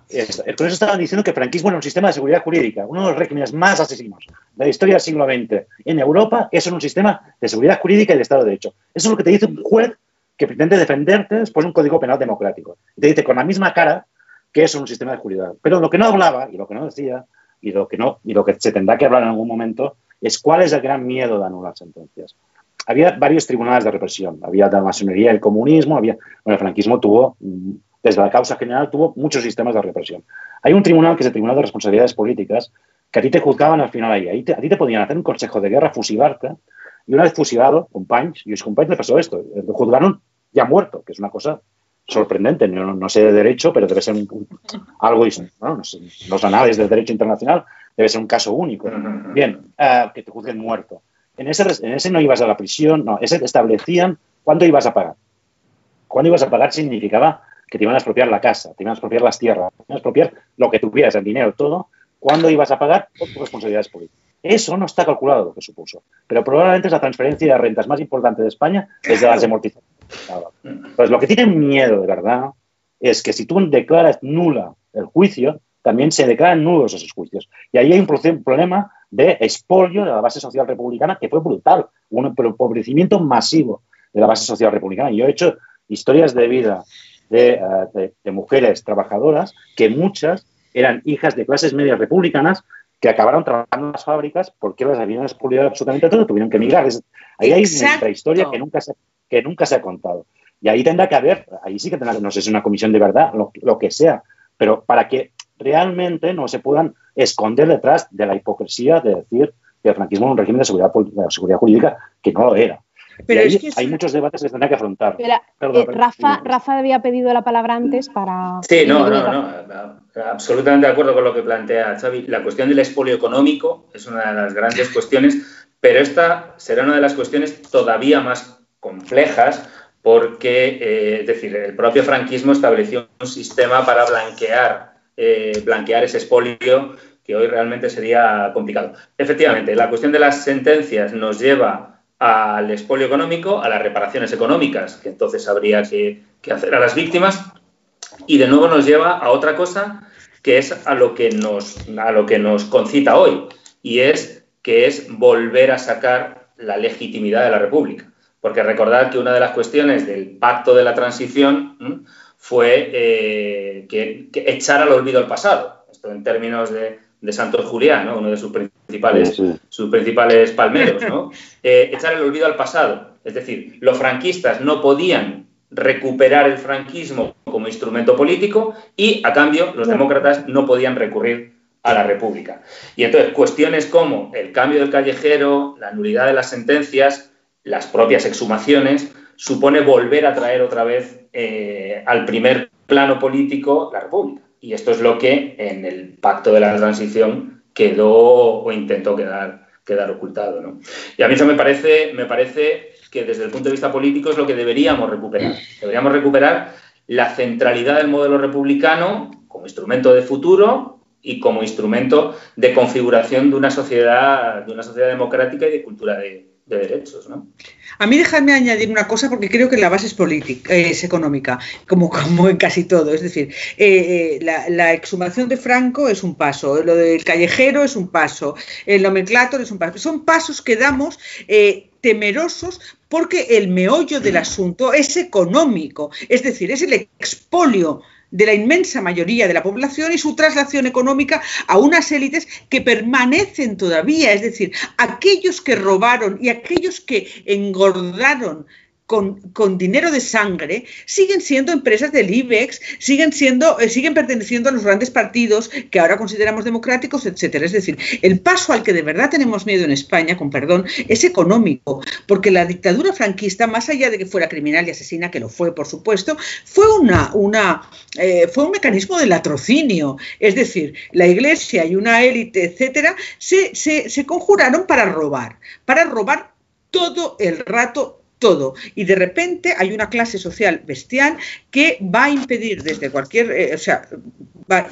Por eso estaban diciendo que el franquismo era un sistema de seguridad jurídica, uno de los regímenes más asesinos de la historia del siglo XX. En Europa, eso es un sistema de seguridad jurídica y de Estado de Derecho. Eso es lo que te dice un juez que pretende defenderte después de un código penal democrático. Te dice con la misma cara que eso es un sistema de seguridad. Pero lo que no hablaba y lo que no decía y lo que, no, y lo que se tendrá que hablar en algún momento es cuál es el gran miedo de anular sentencias había varios tribunales de represión. Había la masonería, el comunismo, había, bueno, el franquismo tuvo, desde la causa general, tuvo muchos sistemas de represión. Hay un tribunal que es el Tribunal de Responsabilidades Políticas, que a ti te juzgaban al final ahí. ahí te, a ti te podían hacer un consejo de guerra, fusilarte, y una vez fusilado, companys, y a companys le pasó esto, le juzgaron ya muerto, que es una cosa sorprendente. No, no sé de derecho, pero debe ser un, algo, bueno, no sé, los anales del derecho internacional, debe ser un caso único. Bien, uh, que te juzguen muerto. En ese, en ese no ibas a la prisión, no, ese te establecían cuándo ibas a pagar. Cuándo ibas a pagar significaba que te iban a expropiar la casa, te iban a expropiar las tierras, te iban a expropiar lo que tuvieras, el dinero, todo, cuándo ibas a pagar por tus responsabilidades políticas. Eso no está calculado lo que supuso, pero probablemente es la transferencia de rentas más importante de España desde las amortizaciones. Pues lo que tienen miedo de verdad es que si tú declaras nula el juicio, también se declaran nulos esos juicios. Y ahí hay un problema de expolio de la base social republicana que fue brutal, un empobrecimiento masivo de la base social republicana. Yo he hecho historias de vida de, uh, de, mujeres trabajadoras que muchas eran hijas de clases medias republicanas que acabaron trabajando en las fábricas porque las habían expoliado absolutamente todo, tuvieron que emigrar. Ahí hay una historia que nunca, se, que nunca se ha contado. Y ahí tendrá que haber, ahí sí que tendrá, no sé si es una comisión de verdad, lo, lo que sea, pero para que realmente no se puedan esconder detrás de la hipocresía de decir que el franquismo era un régimen de seguridad, de seguridad jurídica que no lo era. Pero es que hay muchos debates que se tendrán que afrontar. Perdón, eh, Rafa, Rafa había pedido la palabra antes para... Sí, no, no, no, absolutamente de acuerdo con lo que plantea Xavi. La cuestión del expolio económico es una de las grandes cuestiones, pero esta será una de las cuestiones todavía más complejas porque, eh, es decir, el propio franquismo estableció un sistema para blanquear eh, blanquear ese expolio que hoy realmente sería complicado. Efectivamente, la cuestión de las sentencias nos lleva al expolio económico, a las reparaciones económicas, que entonces habría que, hacer a las víctimas, y de nuevo nos lleva a otra cosa que es a lo que nos, a lo que nos concita hoy, y es que es volver a sacar la legitimidad de la República. Porque recordad que una de las cuestiones del pacto de la transición fue eh, que, echar al olvido el pasado. Esto en términos de, de Santos Julián, ¿no? uno de sus principales, sí, sí. sus principales palmeros. ¿no? Eh, echar el olvido al pasado. Es decir, los franquistas no podían recuperar el franquismo como instrumento político y, a cambio, los demócratas no podían recurrir a la República. Y entonces, cuestiones como el cambio del callejero, la nulidad de las sentencias, las propias exhumaciones, supone volver a traer otra vez eh, al primer plano político la República. Y esto es lo que en el pacto de la transición quedó o intentó quedar, quedar ocultado. ¿no? Y a mí eso me parece, me parece que desde el punto de vista político es lo que deberíamos recuperar. Deberíamos recuperar la centralidad del modelo republicano como instrumento de futuro y como instrumento de configuración de una sociedad, de una sociedad democrática y de cultura de, derechos. ¿no? A mí déjame añadir una cosa porque creo que la base es política, es económica, como, como en casi todo. Es decir, eh, eh, la, exhumación de Franco es un paso, lo del callejero es un paso, el nomenclator es un paso. Son pasos que damos eh, temerosos porque el meollo del asunto es económico, es decir, es el expolio de la inmensa mayoría de la población y su traslación económica a unas élites que permanecen todavía, es decir, aquellos que robaron y aquellos que engordaron con, dinero de sangre, siguen siendo empresas del IBEX, siguen, siendo, eh, siguen perteneciendo a los grandes partidos que ahora consideramos democráticos, etcétera. Es decir, el paso al que de verdad tenemos miedo en España, con perdón, es económico, porque la dictadura franquista, más allá de que fuera criminal y asesina, que lo fue, por supuesto, fue, una, eh, fue un mecanismo de latrocinio. Es decir, la iglesia y una élite, etcétera, se, se conjuraron para robar, para robar todo el rato todo. Y de repente hay una clase social bestial que va a impedir desde cualquier, eh, o sea,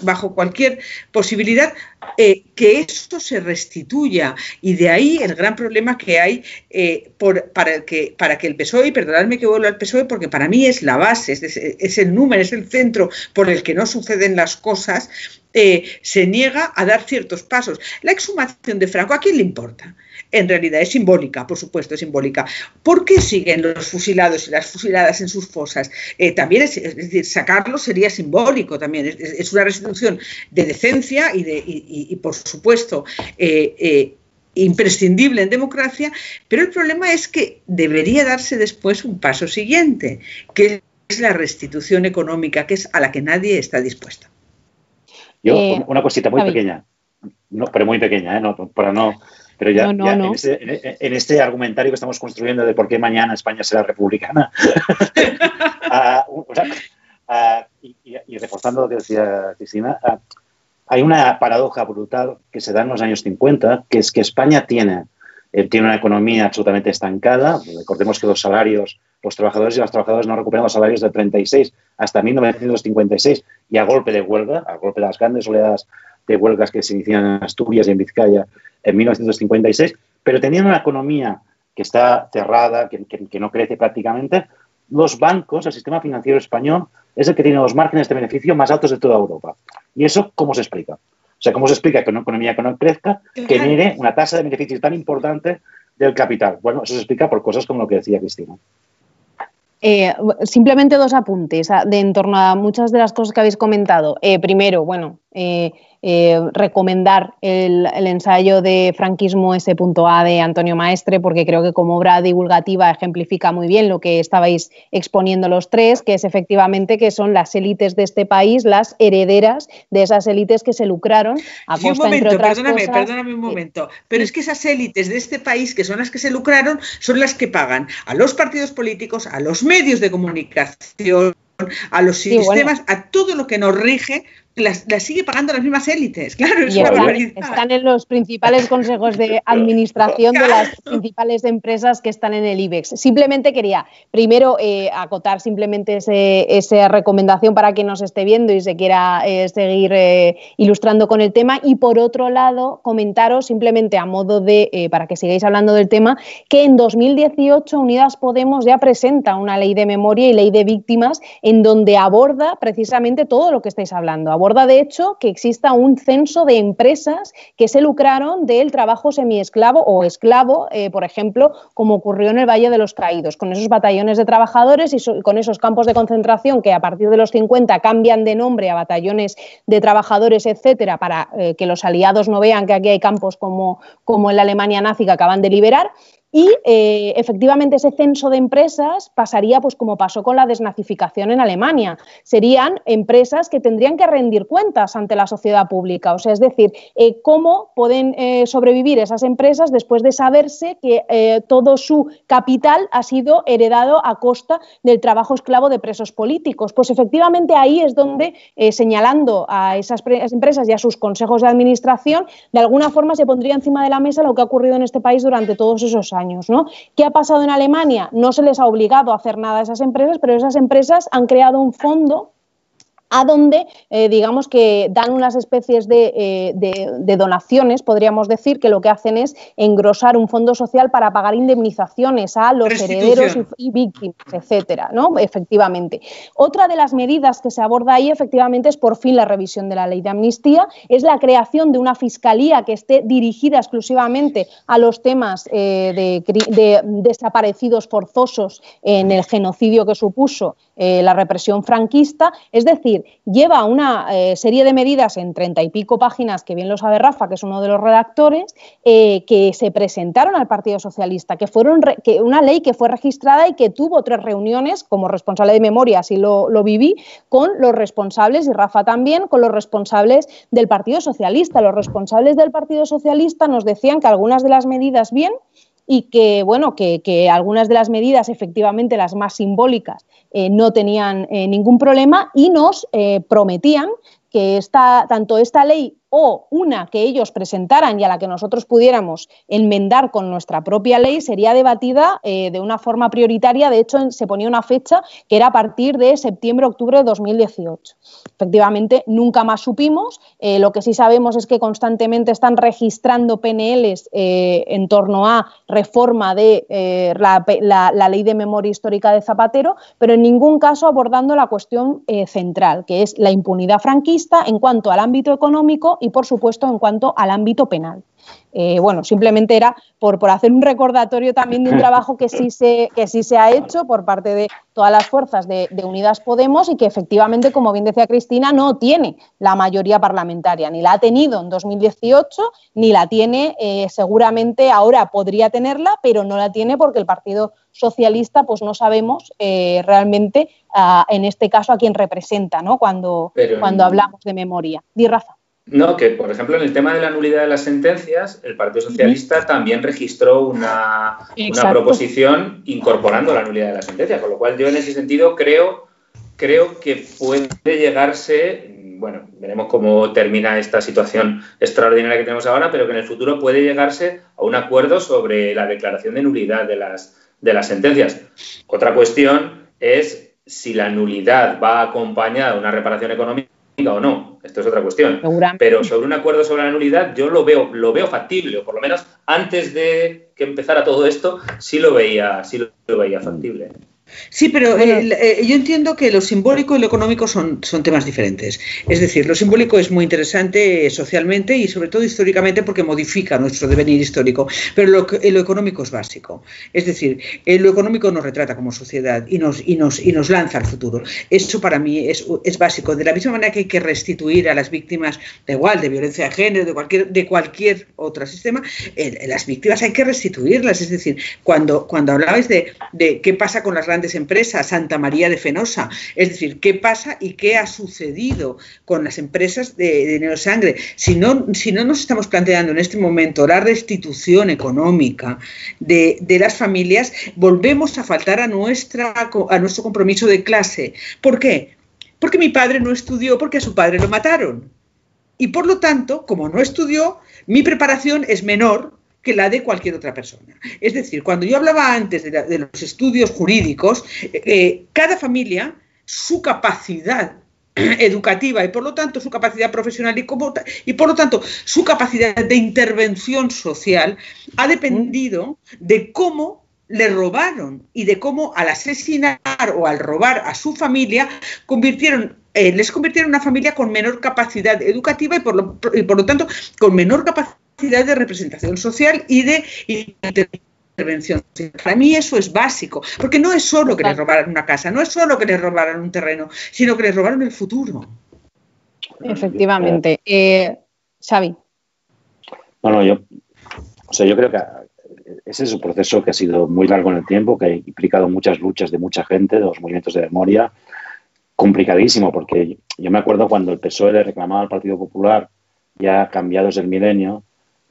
bajo cualquier posibilidad, eh, que esto se restituya. Y de ahí el gran problema que hay eh, para, que, para que el PSOE, y perdonadme que vuelva al PSOE, porque para mí es la base, es, el número, es el centro por el que no suceden las cosas, se niega a dar ciertos pasos. La exhumación de Franco, ¿a quién le importa? En realidad es simbólica, por supuesto, es simbólica. ¿Por qué siguen los fusilados y las fusiladas en sus fosas? Eh, también es, decir, sacarlos sería simbólico también, es, una restitución de decencia y, de, por supuesto, eh, eh, imprescindible en democracia, pero el problema es que debería darse después un paso siguiente, que es la restitución económica, que es a la que nadie está dispuesto. Yo, una cosita muy pequeña, no, pero muy pequeña, para no pero ya, En, este, argumentario que estamos construyendo de por qué mañana España será republicana, ah, ah, y, reforzando lo que decía Cristina, ah, hay una paradoja brutal que se da en los años 50, que es que España tiene, eh, tiene una economía absolutamente estancada. Recordemos que los salarios, los trabajadores y las trabajadoras no recuperan los salarios de 36 hasta 1956 y a golpe de huelga, a golpe de las grandes oleadas de huelgas que se inician en Asturias y en Vizcaya en 1956, pero teniendo una economía que está cerrada, que, no crece prácticamente, los bancos, el sistema financiero español, es el que tiene los márgenes de beneficio más altos de toda Europa. ¿Y eso cómo se explica? O sea, ¿cómo se explica que una economía que no crezca genere una tasa de beneficio tan importante del capital? Bueno, eso se explica por cosas como lo que decía Cristina. Eh, simplemente dos apuntes de en torno a muchas de las cosas que habéis comentado. Eh, primero, bueno, eh, eh, recomendar el, ensayo de Franquismo S.A de Antonio Maestre, porque creo que como obra divulgativa ejemplifica muy bien lo que estabais exponiendo los tres, que es efectivamente que son las élites de este país, las herederas de esas élites que se lucraron a un momento, perdóname, perdóname un momento, pero es que esas élites de este país, que son las que se lucraron, son las que pagan a los partidos políticos, a los medios de comunicación, a los sistemas, a todo lo que nos rige las, sigue pagando las mismas élites, claro, es están, están, en los principales consejos de administración de las principales empresas que están en el IBEX. Simplemente quería, primero, eh, acotar simplemente esa recomendación para quien nos esté viendo y se quiera eh, seguir eh, ilustrando con el tema. Y por otro lado, comentaros simplemente a modo de, para que sigáis hablando del tema, que en 2018 Unidas Podemos ya presenta una ley de memoria y ley de víctimas en donde aborda precisamente todo lo que estáis hablando de hecho que exista un censo de empresas que se lucraron del trabajo semiesclavo o esclavo, eh, por ejemplo, como ocurrió en el Valle de los Caídos, con esos batallones de trabajadores y con esos campos de concentración que a partir de los 50 cambian de nombre a batallones de trabajadores, etcétera, para eh, que los aliados no vean que aquí hay campos como, como en la Alemania nazi que acaban de liberar y eh, efectivamente ese censo de empresas pasaría pues como pasó con la desnazificación en Alemania. Serían empresas que tendrían que rendir cuentas ante la sociedad pública. O sea, es decir, eh, cómo pueden eh, sobrevivir esas empresas después de saberse que todo su capital ha sido heredado a costa del trabajo esclavo de presos políticos. Pues efectivamente ahí es donde, señalando a esas empresas y a sus consejos de administración, de alguna forma se pondría encima de la mesa lo que ha ocurrido en este país durante todos esos años años. ¿no? ¿Qué ha pasado en Alemania? No se les ha obligado a hacer nada a esas empresas, pero esas empresas han creado un fondo a donde, eh, digamos que dan unas especies eh, de, donaciones, podríamos decir, que lo que hacen es engrosar un fondo social para pagar indemnizaciones a los herederos y, víctimas, etcétera, ¿no? Efectivamente. Otra de las medidas que se aborda ahí, efectivamente, es por fin la revisión de la ley de amnistía, es la creación de una fiscalía que esté dirigida exclusivamente a los temas eh, de desaparecidos forzosos en el genocidio que supuso la represión franquista, es decir, lleva una eh, serie de medidas en treinta y pico páginas, que bien lo sabe Rafa, que es uno de los redactores, eh, que se presentaron al Partido Socialista, que fueron que una ley que fue registrada y que tuvo tres reuniones como responsable de memoria, así lo, lo viví, con los responsables, y Rafa también, con los responsables del Partido Socialista. Los responsables del Partido Socialista nos decían que algunas de las medidas bien, y que, bueno, que, que, algunas de las medidas, efectivamente las más simbólicas, eh, no tenían eh, ningún problema y nos eh, prometían que esta, tanto esta ley o una que ellos presentaran y a la que nosotros pudiéramos enmendar con nuestra propia ley sería debatida eh, de una forma prioritaria. De hecho, se ponía una fecha que era a partir de septiembre-octubre de 2018. Efectivamente, nunca más supimos. Eh, lo que sí sabemos es que constantemente están registrando PNLs eh, en torno a reforma de la, la, ley de memoria histórica de Zapatero, pero en ningún caso abordando la cuestión central, que es la impunidad franquista en cuanto al ámbito económico y, por supuesto, en cuanto al ámbito penal. Eh, bueno, simplemente era por, por, hacer un recordatorio también de un trabajo que sí, se, que sí se ha hecho por parte de todas las fuerzas de, Unidas Podemos y que efectivamente, como bien decía Cristina, no tiene la mayoría parlamentaria, ni la ha tenido en 2018, ni la tiene eh, seguramente ahora podría tenerla, pero no la tiene porque el Partido Socialista, pues no sabemos eh, realmente ah, en este caso a quién representa, ¿no? Cuando, cuando hablamos de memoria. Di Rafa. No, que por ejemplo en el tema de la nulidad de las sentencias, el Partido Socialista también registró una, proposición incorporando la nulidad de las sentencias, con lo cual yo en ese sentido creo, creo que puede llegarse, bueno, veremos cómo termina esta situación extraordinaria que tenemos ahora, pero que en el futuro puede llegarse a un acuerdo sobre la declaración de nulidad de las, de las sentencias. Otra cuestión es si la nulidad va acompañada de una reparación económica o no. Esto es otra cuestión. Pero sobre un acuerdo sobre la nulidad yo lo veo, lo veo factible, o por lo menos antes de que empezara todo esto, sí lo veía, sí lo veía factible. Sí, pero eh, eh, yo entiendo que lo simbólico y lo económico son, son temas diferentes. Es decir, lo simbólico es muy interesante socialmente y sobre todo históricamente porque modifica nuestro devenir histórico, pero lo, eh, lo económico es básico. Es decir, lo económico nos retrata como sociedad y nos, y nos, y nos lanza al futuro. Eso para mí es, es básico. De la misma manera que hay que restituir a las víctimas, de igual, de violencia de género, de cualquier, de cualquier otro sistema, las víctimas hay que restituirlas. Es decir, cuando, cuando hablabais de, de qué pasa con las grandes empresas, Santa María de Fenosa. Es decir, ¿qué pasa y qué ha sucedido con las empresas de, dinero sangre? Si no, si no nos estamos planteando en este momento la restitución económica de, las familias, volvemos a faltar a, nuestra, a nuestro compromiso de clase. ¿Por qué? Porque mi padre no estudió porque a su padre lo mataron. Y por lo tanto, como no estudió, mi preparación es menor que la de cualquier otra persona. Es decir, cuando yo hablaba antes de, los estudios jurídicos, eh, cada familia, su capacidad educativa y por lo tanto su capacidad profesional y, y por lo tanto su capacidad de intervención social ha dependido de cómo le robaron y de cómo al asesinar o al robar a su familia eh, les convirtieron en una familia con menor capacidad educativa y por lo tanto con menor capacidad de representación social y de intervención. Para mí eso es básico, porque no es solo que les robaran una casa, no es solo que les robaran un terreno, sino que les robaron el futuro. Efectivamente. Eh, Xavi. Bueno, yo, o sea, yo creo que ese es un proceso que ha sido muy largo en el tiempo, que ha implicado muchas luchas de mucha gente, de los movimientos de memoria, complicadísimo, porque yo me acuerdo cuando el PSOE le reclamaba al Partido Popular, ya cambiados el milenio,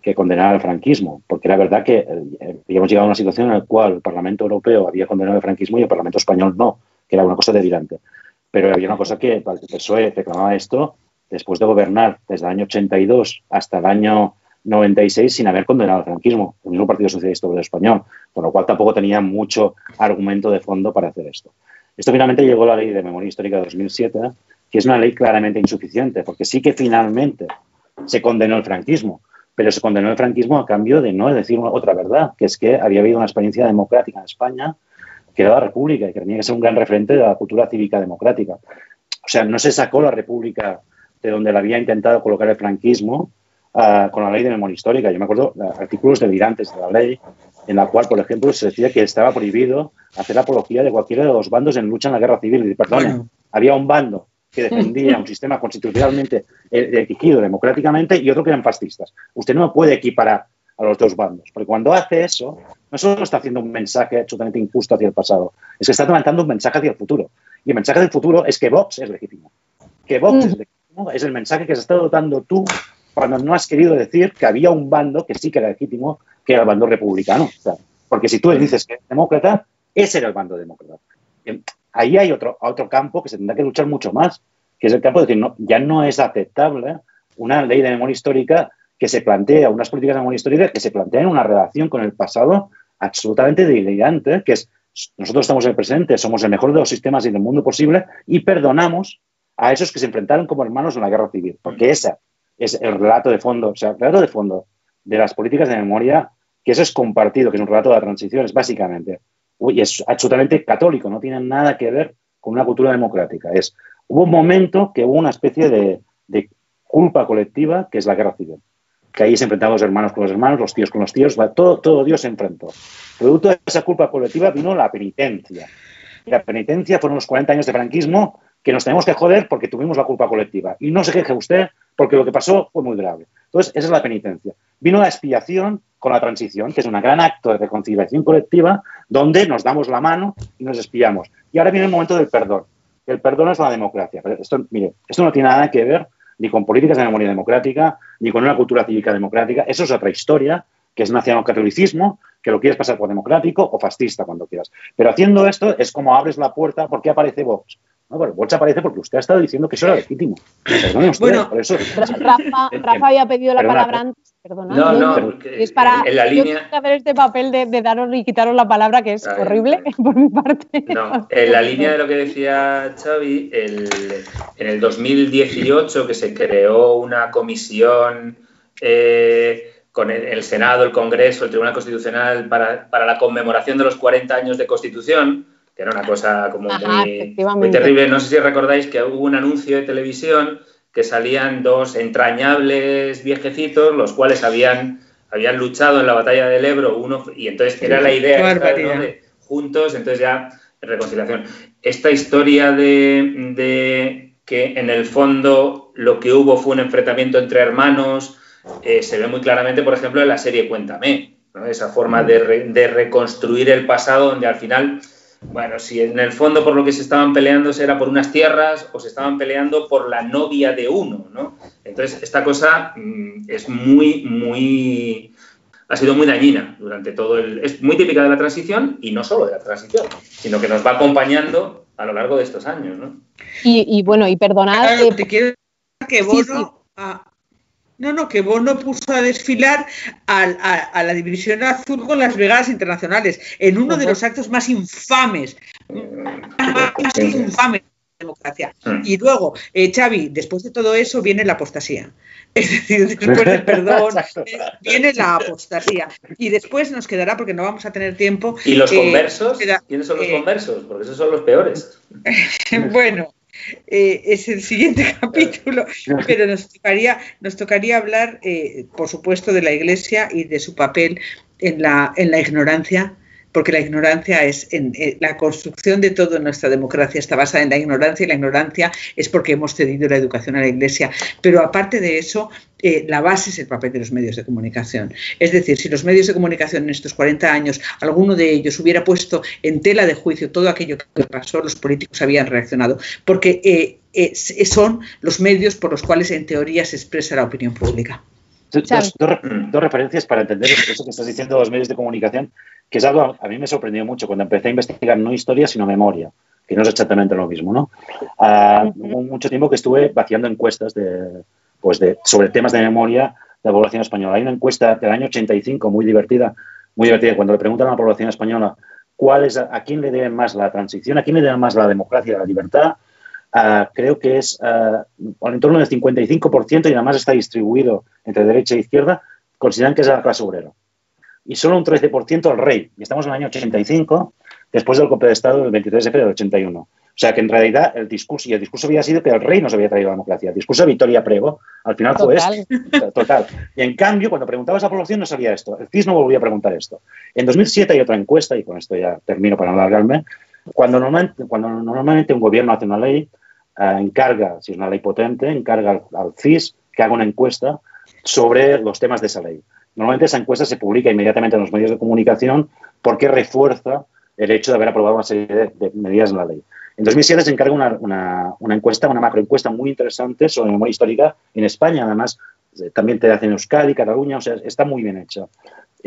que condenara el franquismo, porque era verdad que eh, habíamos llegado a una situación en la cual el Parlamento Europeo había condenado el franquismo y el Parlamento Español no, que era una cosa delirante. Pero había una cosa que el PSOE reclamaba esto después de gobernar desde el año 82 hasta el año 96 sin haber condenado el franquismo, el mismo Partido Socialista Obrero Español, con lo cual tampoco tenía mucho argumento de fondo para hacer esto. Esto finalmente llegó a la ley de memoria histórica de 2007, que es una ley claramente insuficiente, porque sí que finalmente se condenó el franquismo, pero se condenó el franquismo a cambio de no decir otra verdad, que es que había habido una experiencia democrática en España, que era la República, y que tenía que ser un gran referente de la cultura cívica democrática. O sea, no se sacó la República de donde la había intentado colocar el franquismo uh, con la ley de memoria histórica. Yo me acuerdo de artículos delirantes de la ley, en la cual, por ejemplo, se decía que estaba prohibido hacer apología de cualquiera de los bandos en lucha en la guerra civil. Y, perdón, bueno. había un bando que defendía un sistema constitucionalmente elegido democráticamente y otro que eran fascistas. Usted no puede equiparar a los dos bandos, porque cuando hace eso, no solo está haciendo un mensaje absolutamente injusto hacia el pasado, es que está levantando un mensaje hacia el futuro. Y el mensaje del futuro es que Vox es legítimo. Que Vox es legítimo es el mensaje que has estado dando tú cuando no has querido decir que había un bando que sí que era legítimo, que era el bando republicano. O sea, porque si tú dices que es demócrata, ese era el bando demócrata ahí hay otro, otro campo que se tendrá que luchar mucho más, que es el campo de decir, no, ya no es aceptable una ley de memoria histórica que se plantea, unas políticas de memoria histórica que se plantean una relación con el pasado absolutamente delirante, que es nosotros estamos en el presente, somos el mejor de los sistemas y del mundo posible y perdonamos a esos que se enfrentaron como hermanos en la guerra civil, porque ese es el relato de fondo, o sea, el relato de fondo de las políticas de memoria, que eso es compartido, que es un relato de la transición, es básicamente y es absolutamente católico, no tiene nada que ver con una cultura democrática. Es, hubo un momento que hubo una especie de, de culpa colectiva, que es la guerra civil, que ahí se enfrentaban los hermanos con los hermanos, los tíos con los tíos, todo, todo Dios se enfrentó. Producto de esa culpa colectiva vino la penitencia. La penitencia fueron los 40 años de franquismo que nos tenemos que joder porque tuvimos la culpa colectiva. Y no se queje usted porque lo que pasó fue muy grave. Entonces, esa es la penitencia. Vino la expiación con la transición, que es un gran acto de reconciliación colectiva donde nos damos la mano y nos espiamos. Y ahora viene el momento del perdón. El perdón es la democracia. Esto, esto no tiene nada que ver ni con políticas de memoria democrática, ni con una cultura cívica democrática. Eso es otra historia, que es nacionalcatolicismo, que lo quieres pasar por democrático o fascista cuando quieras. Pero haciendo esto es como abres la puerta, ¿por qué aparece Vox? No, bueno, Vox aparece porque usted ha estado diciendo que eso era legítimo. Perdone usted, bueno, por eso. Rafa, Rafa había pedido la palabra antes no, no, es para en la línea... hacer este papel de, de, daros y quitaros la palabra que es horrible por mi parte. No, en la línea de lo que decía Xavi, el, en el 2018 que se creó una comisión eh, con el, Senado, el Congreso, el Tribunal Constitucional para, para, la conmemoración de los 40 años de Constitución, que era una cosa como muy, muy terrible. No sé si recordáis que hubo un anuncio de televisión que salían dos entrañables viejecitos, los cuales habían, habían luchado en la batalla del Ebro, uno, y entonces era la idea de juntos, entonces ya reconciliación. Esta historia de, que en el fondo lo que hubo fue un enfrentamiento entre hermanos, eh, se ve muy claramente, por ejemplo, en la serie Cuéntame, esa forma de, de reconstruir el pasado donde al final bueno, si en el fondo por lo que se estaban peleando era por unas tierras o se estaban peleando por la novia de uno, ¿no? Entonces, esta cosa mm, es muy, muy... ha sido muy dañina durante todo el... es muy típica de la transición y no solo de la transición, sino que nos va acompañando a lo largo de estos años, ¿no? Y, bueno, y perdonad... te quiero que Bono no, no, que Bono puso a desfilar a, la División Azul con las Vegas Internacionales en uno de los actos más infames, más infames de la democracia. Y luego, eh, Xavi, después de todo eso viene la apostasía. Es decir, después del perdón viene la apostasía. Y después nos quedará, porque no vamos a tener tiempo. ¿Y los eh, conversos? ¿Quiénes son los eh, conversos? Porque esos son los peores. bueno, eh, es el siguiente capítulo, pero nos tocaría, nos tocaría hablar, eh, por supuesto, de la Iglesia y de su papel en la, en la ignorancia porque la ignorancia es en, eh, la construcción de toda nuestra democracia está basada en la ignorancia y la ignorancia es porque hemos cedido la educación a la Iglesia. Pero aparte de eso, eh, la base es el papel de los medios de comunicación. Es decir, si los medios de comunicación en estos 40 años, alguno de ellos hubiera puesto en tela de juicio todo aquello que pasó, los políticos habían reaccionado, porque eh, son los medios por los cuales en teoría se expresa la opinión pública. Dos, referencias para entender eso que estás diciendo de los medios de comunicación, que es algo a mí me sorprendió mucho cuando empecé a investigar no historia, sino memoria, que no es exactamente lo mismo. ¿no? Uh, hubo mucho tiempo que estuve vaciando encuestas de, pues de, sobre temas de memoria de la población española. Hay una encuesta del año 85 muy divertida, muy divertida, cuando le preguntan a la población española cuál es, a, quién le deben más la transición, a quién le deben más la democracia la libertad, uh, creo que es uh, en torno del 55% y además está distribuido entre derecha e izquierda, consideran que es la clase obrera. Y solo un 13% al rey. Y estamos en el año 85, después del golpe de Estado del 23 de febrero del 81. O sea que en realidad el discurso, y el discurso había sido que el rey nos había traído la democracia. El discurso de Victoria Prego, al final fue esto. Total. Y en cambio, cuando preguntabas a la población no sabía esto. El CIS no volvía a preguntar esto. En 2007 hay otra encuesta, y con esto ya termino para no alargarme, cuando normalmente, cuando un gobierno hace una ley, eh, encarga, si es una ley potente, encarga al, CIS que haga una encuesta sobre los temas de esa ley. Normalmente esa encuesta se publica inmediatamente en los medios de comunicación porque refuerza el hecho de haber aprobado una serie de, de medidas en la ley. En 2007 se encarga una, una, una encuesta, una macroencuesta muy interesante sobre memoria histórica en España. Además, eh, también te hacen Euskadi, Cataluña, o sea, está muy bien hecha.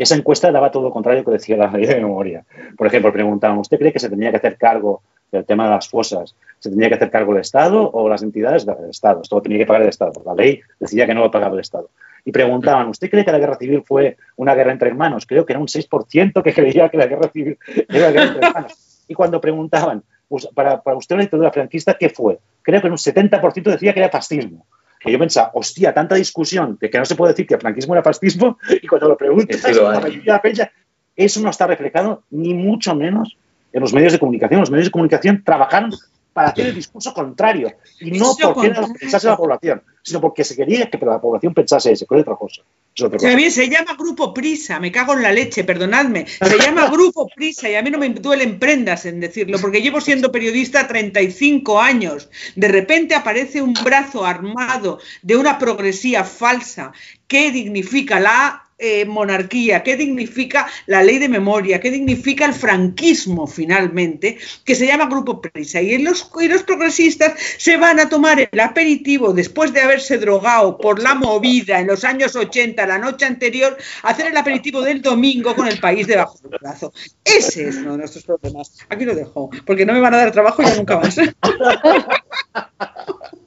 Esa encuesta daba todo lo contrario que decía la ley de memoria. Por ejemplo, preguntaban, ¿usted cree que se tendría que hacer cargo del tema de las fosas? ¿Se tendría que hacer cargo el Estado o las entidades del Estado? Esto lo tenía que pagar el Estado. La ley decía que no lo pagaba el Estado. Y preguntaban, ¿usted cree que la guerra civil fue una guerra entre hermanos? Creo que era un 6% que creía que la guerra civil era una guerra entre hermanos. Y cuando preguntaban, pues, para, para, usted la dictadura franquista, ¿qué fue? Creo que un 70% decía que era fascismo. Que yo pensaba, hostia, tanta discusión de que no se puede decir que el franquismo era fascismo y cuando lo preguntas a la mayoría de la peña, eso no está reflejado ni mucho menos en los medios de comunicación. Los medios de comunicación trabajaron para hacer el discurso contrario y no porque era lo que pensase la población, sino porque se quería que la población pensase eso, que era otra cosa. Es otra cosa. Se llama Grupo Prisa, me cago en la leche, perdonadme. Se llama Grupo Prisa y a mí no me duelen prendas en decirlo, porque llevo siendo periodista 35 años. De repente aparece un brazo armado de una progresía falsa que dignifica la eh, monarquía, qué dignifica la ley de memoria, qué dignifica el franquismo finalmente, que se llama Grupo Prisa. Y los, y los progresistas se van a tomar el aperitivo después de haberse drogado por la movida en los años 80, la noche anterior, hacer el aperitivo del domingo con el país debajo del brazo. Ese es uno de nuestros problemas. Aquí lo dejo, porque no me van a dar trabajo ya nunca más.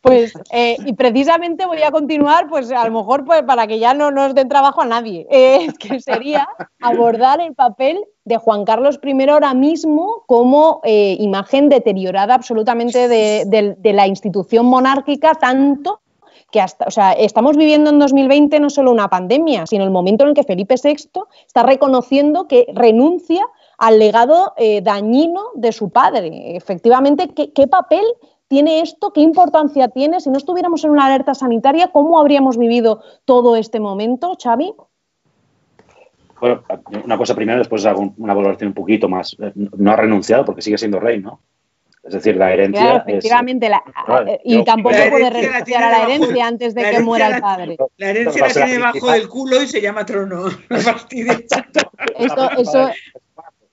Pues, eh, y precisamente voy a continuar, pues a lo mejor pues, para que ya no nos den trabajo a nadie, eh, que sería abordar el papel de Juan Carlos I ahora mismo como eh, imagen deteriorada absolutamente de, la institución monárquica, tanto que hasta, o sea, estamos viviendo en 2020 no solo una pandemia, sino el momento en el que Felipe VI está reconociendo que renuncia al legado dañino de su padre. Efectivamente, ¿qué, qué papel tiene esto? ¿Qué importancia tiene? Si no estuviéramos en una alerta sanitaria, ¿cómo habríamos vivido todo este momento, Xavi? Bueno, una cosa primero, después hago una valoración un poquito más. No ha renunciado porque sigue siendo rey, ¿no? Es decir, la herencia. Claro, efectivamente. Es... La, claro, y yo, tampoco puede renunciar a la herencia debajo, antes de que muera el padre. La herencia la tiene debajo del culo y se llama trono. eso, eso...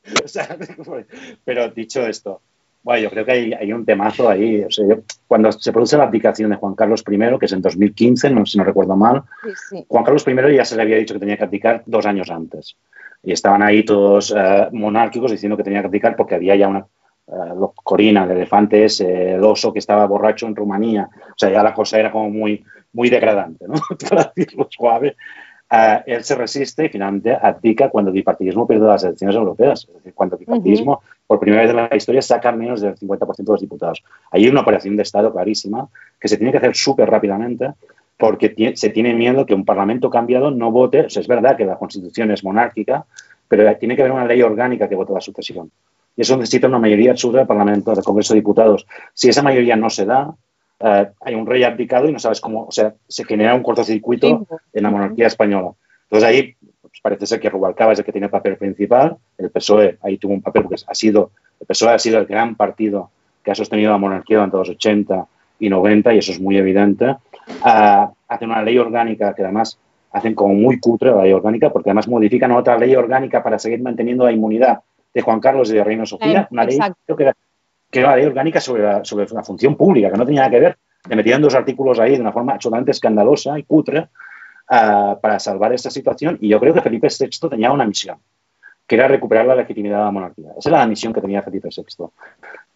Pero dicho esto, bueno, yo creo que hay, hay un temazo ahí. O sea, yo, cuando se produce la abdicación de Juan Carlos I, que es en 2015, no, si no recuerdo mal, sí, sí. Juan Carlos I ya se le había dicho que tenía que abdicar dos años antes. Y estaban ahí todos uh, monárquicos diciendo que tenía que abdicar porque había ya una uh, corina de elefantes, eh, el oso que estaba borracho en Rumanía. O sea, ya la cosa era como muy, muy degradante, ¿no? Para decirlo suave. Uh, él se resiste y finalmente abdica cuando el bipartidismo pierde las elecciones europeas. Es decir, cuando el bipartidismo, uh -huh. por primera vez en la historia, saca menos del 50% de los diputados. Ahí hay una operación de Estado clarísima que se tiene que hacer súper rápidamente porque se tiene miedo que un parlamento cambiado no vote. O sea, es verdad que la constitución es monárquica, pero tiene que haber una ley orgánica que vote la sucesión. Y eso necesita una mayoría absoluta del Parlamento, del Congreso de Diputados. Si esa mayoría no se da, Uh, hay un rey abdicado y no sabes cómo, o sea, se genera un cortocircuito sí. en la monarquía española. Entonces ahí pues parece ser que Rubalcaba es el que tiene el papel principal, el PSOE ahí tuvo un papel porque ha sido, el PSOE ha sido el gran partido que ha sostenido la monarquía durante los 80 y 90 y eso es muy evidente. Uh, hacen una ley orgánica que además hacen como muy cutre la ley orgánica porque además modifican otra ley orgánica para seguir manteniendo la inmunidad de Juan Carlos y de Reina Sofía, una ley creo que era, que era, la ley orgánica sobre la, sobre la función pública, que no tenía nada que ver, le metían dos artículos ahí de una forma absolutamente escandalosa y cutre uh, para salvar esta situación y yo creo que Felipe VI tenía una misión, que era recuperar la legitimidad de la monarquía. Esa era la misión que tenía Felipe VI.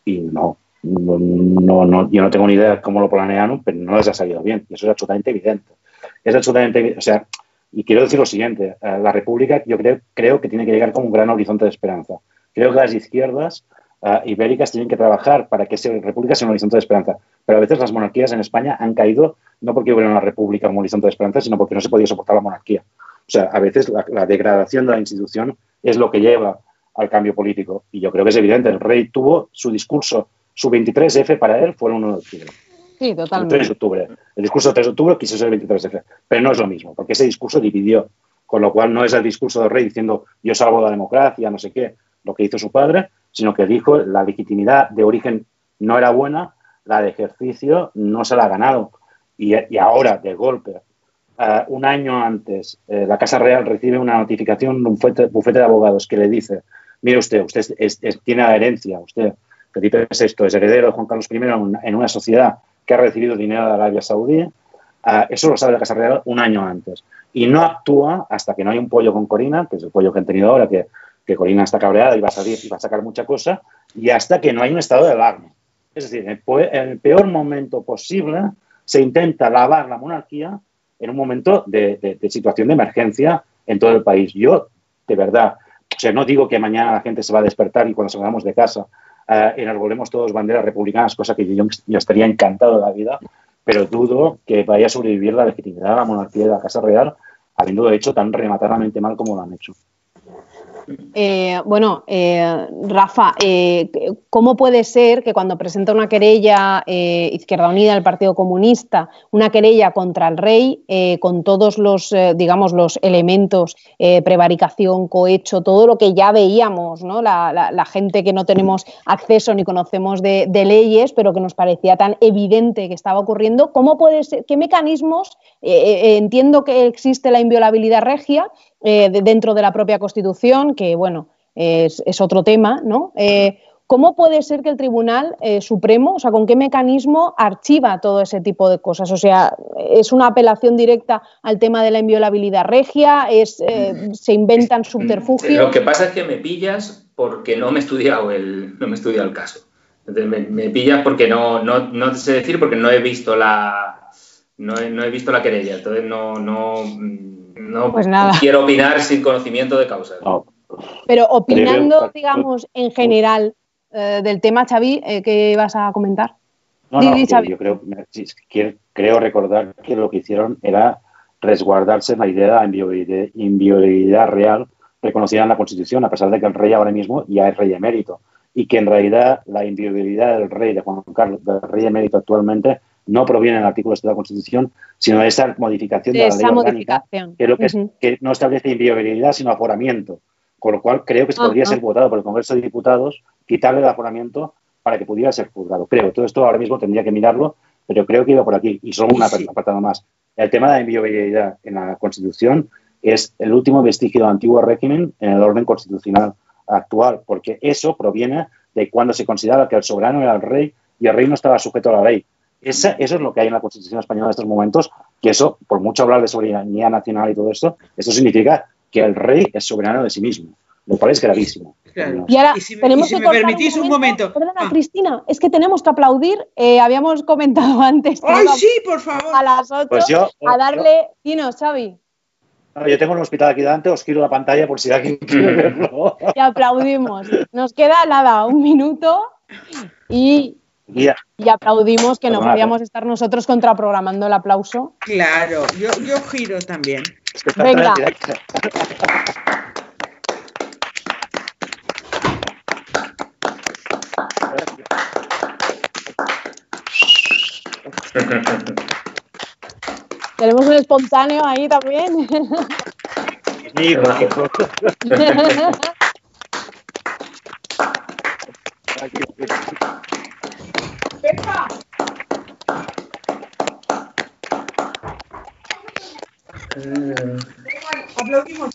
Y no, no, no, yo no tengo ni idea de cómo lo planearon, pero no les ha salido bien. Y eso es absolutamente evidente. Es absolutamente, o sea, y quiero decir lo siguiente, eh, la República yo creo, creo que tiene que llegar como un gran horizonte de esperanza. Creo que las izquierdas uh, ibéricas tienen que trabajar para que esa República sea un horizonte de esperanza. Pero a veces las monarquías en España han caído no porque hubiera una República como horizonte de esperanza, sino porque no se podía soportar la monarquía. O sea, a veces la, la degradación de la institución es lo que lleva al cambio político. Y yo creo que es evidente. El rey tuvo su discurso su 23F para él fue el 1 de octubre. Sí, totalmente. El 3 de octubre. El discurso del 3 de octubre quiso ser el 23F, pero no es lo mismo, porque ese discurso dividió, con lo cual no es el discurso del rey diciendo yo salvo la democracia, no sé qué, lo que hizo su padre, sino que dijo la legitimidad de origen no era buena, la de ejercicio no se la ha ganado. Y, y ahora, de golpe, uh, un año antes, eh, la Casa Real recibe una notificación de un bufete, de abogados que le dice, mire usted, usted es, es, tiene la herencia, usted Felipe VI es heredero de Juan Carlos I en una sociedad que ha recibido dinero de Arabia Saudí. Uh, eso lo sabe la Casa Real un año antes. Y no actúa hasta que no hay un pollo con Corina, que es el pollo que han tenido ahora, que, que Corina está cabreada y va a salir y va a sacar mucha cosa, y hasta que no hay un estado de alarma. Es decir, en el peor momento posible se intenta lavar la monarquía en un momento de, de, situación de emergencia en todo el país. Yo, de verdad, o sea, no digo que mañana la gente se va a despertar y cuando salgamos de casa uh, enarbolemos todos banderas republicanas, cosa que yo, yo, estaría encantado de la vida, pero dudo que vaya a sobrevivir la legitimidad de la monarquía de la Casa Real, habiendo hecho tan rematadamente mal como lo han hecho. Eh, bueno, eh, Rafa, eh, ¿cómo puede ser que cuando presenta una querella Izquierda Unida, el Partido Comunista, una querella contra el rey, con todos los, digamos, los elementos, prevaricación, cohecho, todo lo que ya veíamos, ¿no? La, gente que no tenemos acceso ni conocemos de, de, leyes, pero que nos parecía tan evidente que estaba ocurriendo, ¿cómo puede ser, qué mecanismos, entiendo que existe la inviolabilidad regia, eh, de, dentro de la propia Constitución, que bueno, es, es otro tema, ¿no? Eh, ¿Cómo puede ser que el Tribunal eh, Supremo, o sea, con qué mecanismo archiva todo ese tipo de cosas? O sea, ¿es una apelación directa al tema de la inviolabilidad regia? Es, eh, ¿Se inventan subterfugios? Lo que pasa es que me pillas porque no me he estudiado el, no me he estudiado el caso. Me, me pillas porque no, no, no, sé decir porque no he visto la, no he, no he visto la querella. Entonces no, no no pues nada. quiero opinar sin conocimiento de causa. No. Pero opinando, digamos, en general eh, del tema, Xavi, eh, ¿qué vas a comentar? No, no, Didi, yo creo, creo recordar que lo que hicieron era resguardarse la idea de inviolabilidad real reconocida en la Constitución, a pesar de que el rey ahora mismo ya es rey emérito y que en realidad la inviolabilidad del rey de Juan Carlos, del rey emérito actualmente, no proviene del artículo este de la Constitución, sino de esta modificación de, de la ley orgánica, que, lo que, es, que, no establece inviolabilidad, sino aforamiento. Con lo cual, creo que se podría uh -huh. ser votado por el Congreso de Diputados, quitarle el aforamiento para que pudiera ser juzgado. Creo, todo esto ahora mismo tendría que mirarlo, pero creo que iba por aquí. Y solo una sí. apartado más. El tema de la inviolabilidad en la Constitución es el último vestigio del antiguo régimen en el orden constitucional actual, porque eso proviene de cuando se consideraba que el soberano era el rey y el rey no estaba sujeto a la ley. Esa, eso es lo que hay en la Constitución española en estos momentos, que eso, por mucho hablar de soberanía nacional y todo esto, esto significa que el rey es soberano de sí mismo, lo cual es gravísimo. Claro. Y ahora, y si, tenemos y si que me permitís un momento. Perdona, ah. Cristina, es que tenemos que aplaudir. Eh, habíamos comentado antes. ¡Ay, sí, por favor! A las 8 pues yo, a darle. Yo, Dinos, Xavi. No, yo tengo un hospital aquí delante, os quiero la pantalla por si alguien quiere verlo. Y aplaudimos. Nos queda nada, un minuto y Yeah. Y aplaudimos que no podíamos estar nosotros contraprogramando el aplauso. Claro, yo, yo giro también. Venga. Tenemos un espontáneo ahí también. Magnífico. Aplaudimos,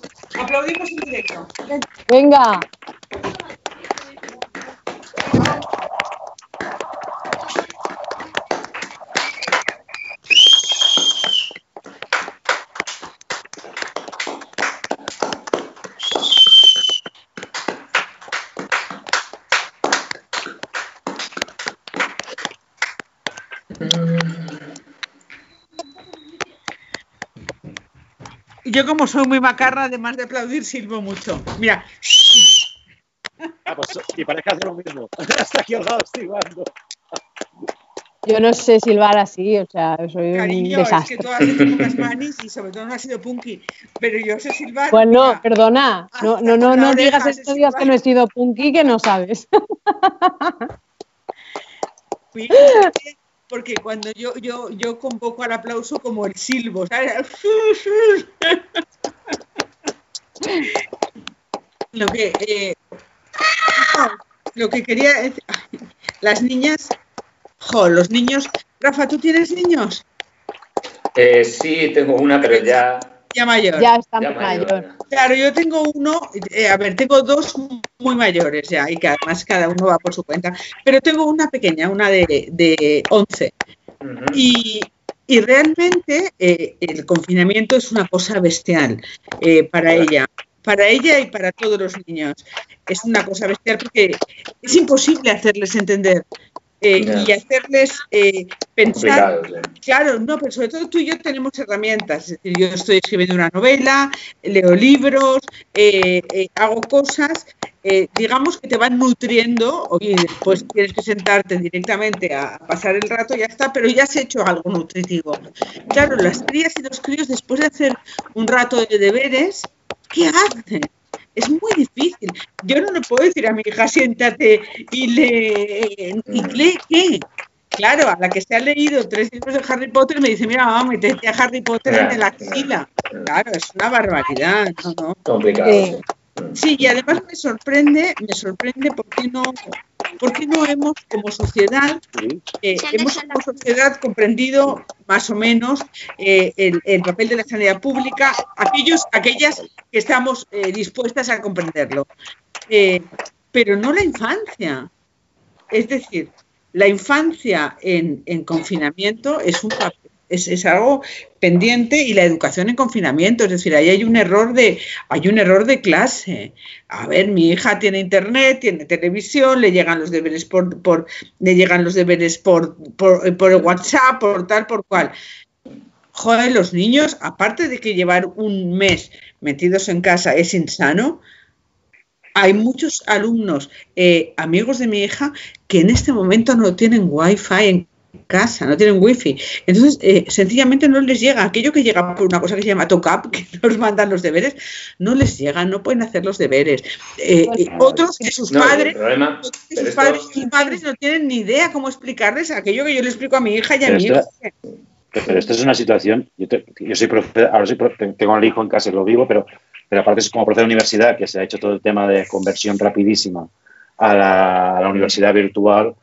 aplaudimos en directo. Venga. Yo como soy muy macarra, además de aplaudir, silbo mucho. Mira, Ah, pues, y parece hacer lo mismo. Hasta aquí al lado estoy jugando. Yo no sé silbar así, o sea, soy un cariño, es que desastre. tú has hecho pocas manis y sobre todo no has sido punky. Pero yo sé silbar. Bueno, mira, perdona, no, no, no, no digas estos días que no he sido punky que no sabes. Porque cuando yo, yo, yo convoco al aplauso como el silbo, ¿sabes? Lo que, eh, lo que quería decir, las niñas, jo, los niños, Rafa, ¿tú tienes niños? Eh, sí, tengo una, pero ya, Ya mayor. ya está ya muy mayor. Claro, yo tengo uno, eh, a ver, tengo dos muy mayores ya y que además cada uno va por su cuenta, pero tengo una pequeña, una de, de 11 Ujú. y, y realmente eh, el confinamiento es una cosa bestial eh, para ella, para ella y para todos los niños. Es una cosa bestial porque es imposible hacerles entender eh, y hacerles eh, pensar sí. Claro, no, pero sobre todo tú y yo tenemos herramientas. Es decir, yo estoy escribiendo una novela, leo libros, eh, eh, hago cosas, eh, digamos que te van nutriendo, oye, después tienes que sentarte directamente a pasar el rato, ya está, pero ya has hecho algo nutritivo. Claro, las crías y los críos, después de hacer un rato de deberes, ¿qué hacen? Es muy difícil. Yo no le puedo decir a mi hija, siéntate y lee. ¿Y lee qué? Claro, a la que se ha leído tres libros de Harry Potter me dice, mira, mamá, metete a Harry Potter en la axila. Claro, es una barbaridad, ¿no? Complicado. Sí. Sí, y además me sorprende, me sorprende porque no, porque no hemos como sociedad, eh, hemos como sociedad comprendido más o menos eh, el, el papel de la sanidad pública, aquellos, aquellas que estamos eh, dispuestas a comprenderlo, pero no la infancia. Es decir, la infancia en, en confinamiento es un papel. Es, es algo pendiente y la educación en confinamiento, es decir, ahí hay un error de, hay un error de clase. A ver, mi hija tiene internet, tiene televisión, le llegan los deberes por, por le llegan los deberes por, por, el WhatsApp, por tal, por cual. Joder, los niños, aparte de que llevar un mes metidos en casa es insano, hay muchos alumnos, eh, amigos de mi hija, que en este momento no tienen wifi en casa, no tienen wifi. Entonces, eh, sencillamente no les llega. Aquello que llega por una cosa que se llama TOCAP, que nos mandan los deberes, no les llega, no pueden hacer los deberes. Eh, otros que sus No, padres, problema, que sus esto- padres, sus padres no tienen ni idea cómo explicarles aquello que yo le explico a mi hija y a Pero mi esto- hijo. Pero esto es una situación, yo, te- yo soy profe, ahora soy profe- tengo al hijo en casa y lo vivo, pero, pero aparte es como profe de universidad, que se ha hecho todo el tema de conversión rapidísima a la, a la universidad virtual,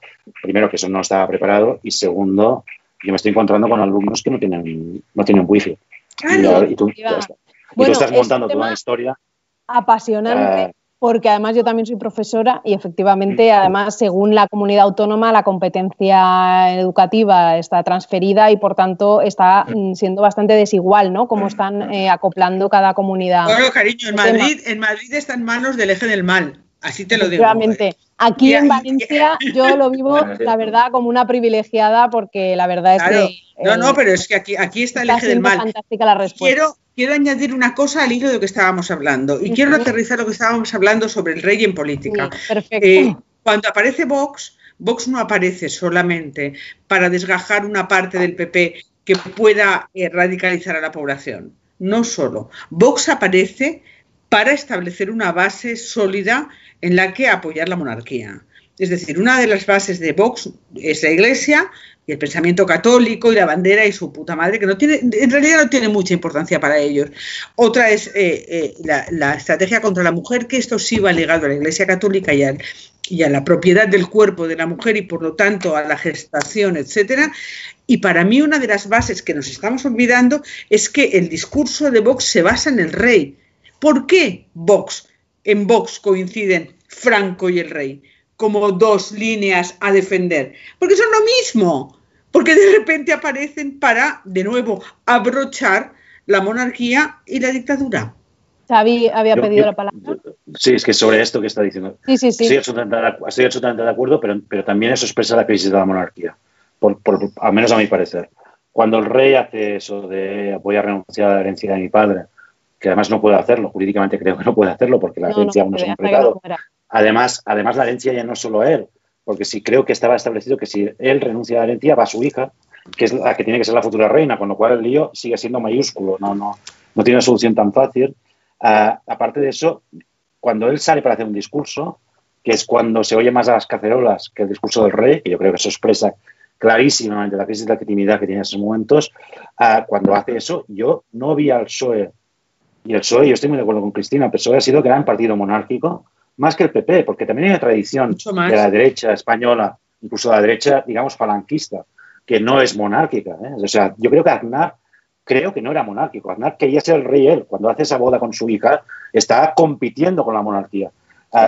primero que eso no estaba preparado y segundo, yo me estoy encontrando con alumnos que no tienen, no tienen wifi. Y, Claro, y tú, y estás montando toda una historia. apasionante. eh, porque además yo también soy profesora y efectivamente, además, según la comunidad autónoma, la competencia educativa está transferida y por tanto está mm, siendo bastante desigual, ¿no? Cómo están eh, acoplando cada comunidad. Bueno, cariño, en. Madrid, en Madrid está en manos del eje del mal. Así te lo digo. Efectivamente. Aquí en Valencia yo lo vivo, la verdad, como una privilegiada porque la verdad es Claro. que No, eh, no, pero es que aquí, aquí está el eje del mal. fantástica la respuesta. Quiero, quiero añadir una cosa al hilo de lo que estábamos hablando y quiero aterrizar lo que estábamos hablando sobre el rey en política. Sí, perfecto. Eh, cuando aparece Vox, Vox no aparece solamente para desgajar una parte del PP que pueda eh, radicalizar a la población. No solo. Vox aparece para establecer una base sólida en la que apoyar la monarquía. Es decir, una de las bases de Vox es la Iglesia y el pensamiento católico y la bandera y su puta madre, que no tiene, en realidad no tiene mucha importancia para ellos. Otra es eh, eh, la, estrategia contra la mujer, que esto sí va ligado a la Iglesia Católica y, y a la propiedad del cuerpo de la mujer y por lo tanto a la gestación, etcétera. Y para mí una de las bases que nos estamos olvidando es que el discurso de Vox se basa en el rey. ¿Por qué Vox? En Vox coinciden Franco y el rey como dos líneas a defender, porque son lo mismo, porque de repente aparecen para, de nuevo, abrochar la monarquía y la dictadura. Xavi había pedido la palabra. Sí, es que sobre esto que está diciendo. Sí, sí, sí. Estoy absolutamente, de acuerdo, pero, pero, también eso expresa la crisis de la monarquía, por, al menos a mi parecer. Cuando el rey hace eso de voy a renunciar a la herencia de mi padre, que además no puede hacerlo, jurídicamente creo que no puede hacerlo porque la herencia aún no se ha completado, Además, además, la herencia ya no solo él, porque si creo que estaba establecido que si él renuncia a la herencia, va a su hija, que es la que tiene que ser la futura reina, con lo cual el lío sigue siendo mayúsculo, no, no, no tiene una solución tan fácil. Ah, aparte de eso, cuando él sale para hacer un discurso, que es cuando se oye más a las cacerolas que el discurso del rey, que yo creo que eso expresa clarísimamente la crisis de legitimidad que tiene en esos momentos, ah, cuando hace eso, yo no vi al PSOE, y el PSOE, yo estoy muy de acuerdo con Cristina, el PSOE ha sido gran partido monárquico, más que el PP, porque también hay una tradición de la derecha española, incluso la derecha, digamos, falanquista, que no es monárquica. ¿eh? O sea, yo creo que Aznar, creo que no era monárquico. Aznar quería ser el rey él. Cuando hace esa boda con su hija, está compitiendo con la monarquía.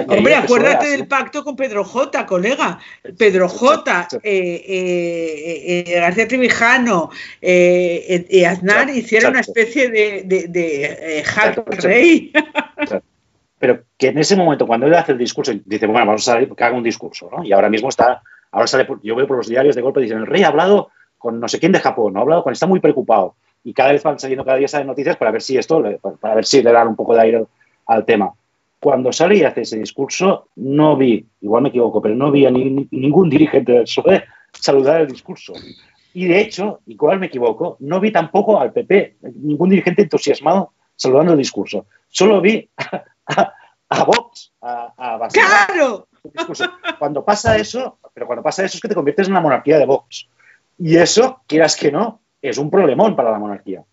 Hombre, acuérdate del pacto con Pedro J, colega. Pedro J, eh, eh, eh, García Trevijano y Aznar hicieron una especie de, de, de rey pero que en ese momento, cuando él hace el discurso, dice, bueno, vamos a salir, que haga un discurso, ¿no? Y ahora mismo está, ahora sale, yo veo por los diarios de golpe, dicen, el rey ha hablado con no sé quién de Japón, ha hablado con, está muy preocupado. Y cada vez van saliendo, cada día salen noticias para ver si esto, para ver si le dan un poco de aire al tema. Cuando sale y hace ese discurso, no vi, igual me equivoco, pero no vi a ningún dirigente del PSOE saludar el discurso. Y de hecho, igual me equivoco, no vi tampoco al PP, ningún dirigente entusiasmado saludando el discurso. Solo vi a, Vox, a, a ¡Claro! Cuando pasa eso, pero cuando pasa eso es que te conviertes en una monarquía de Vox. Y eso, quieras que no, es un problemón para la monarquía.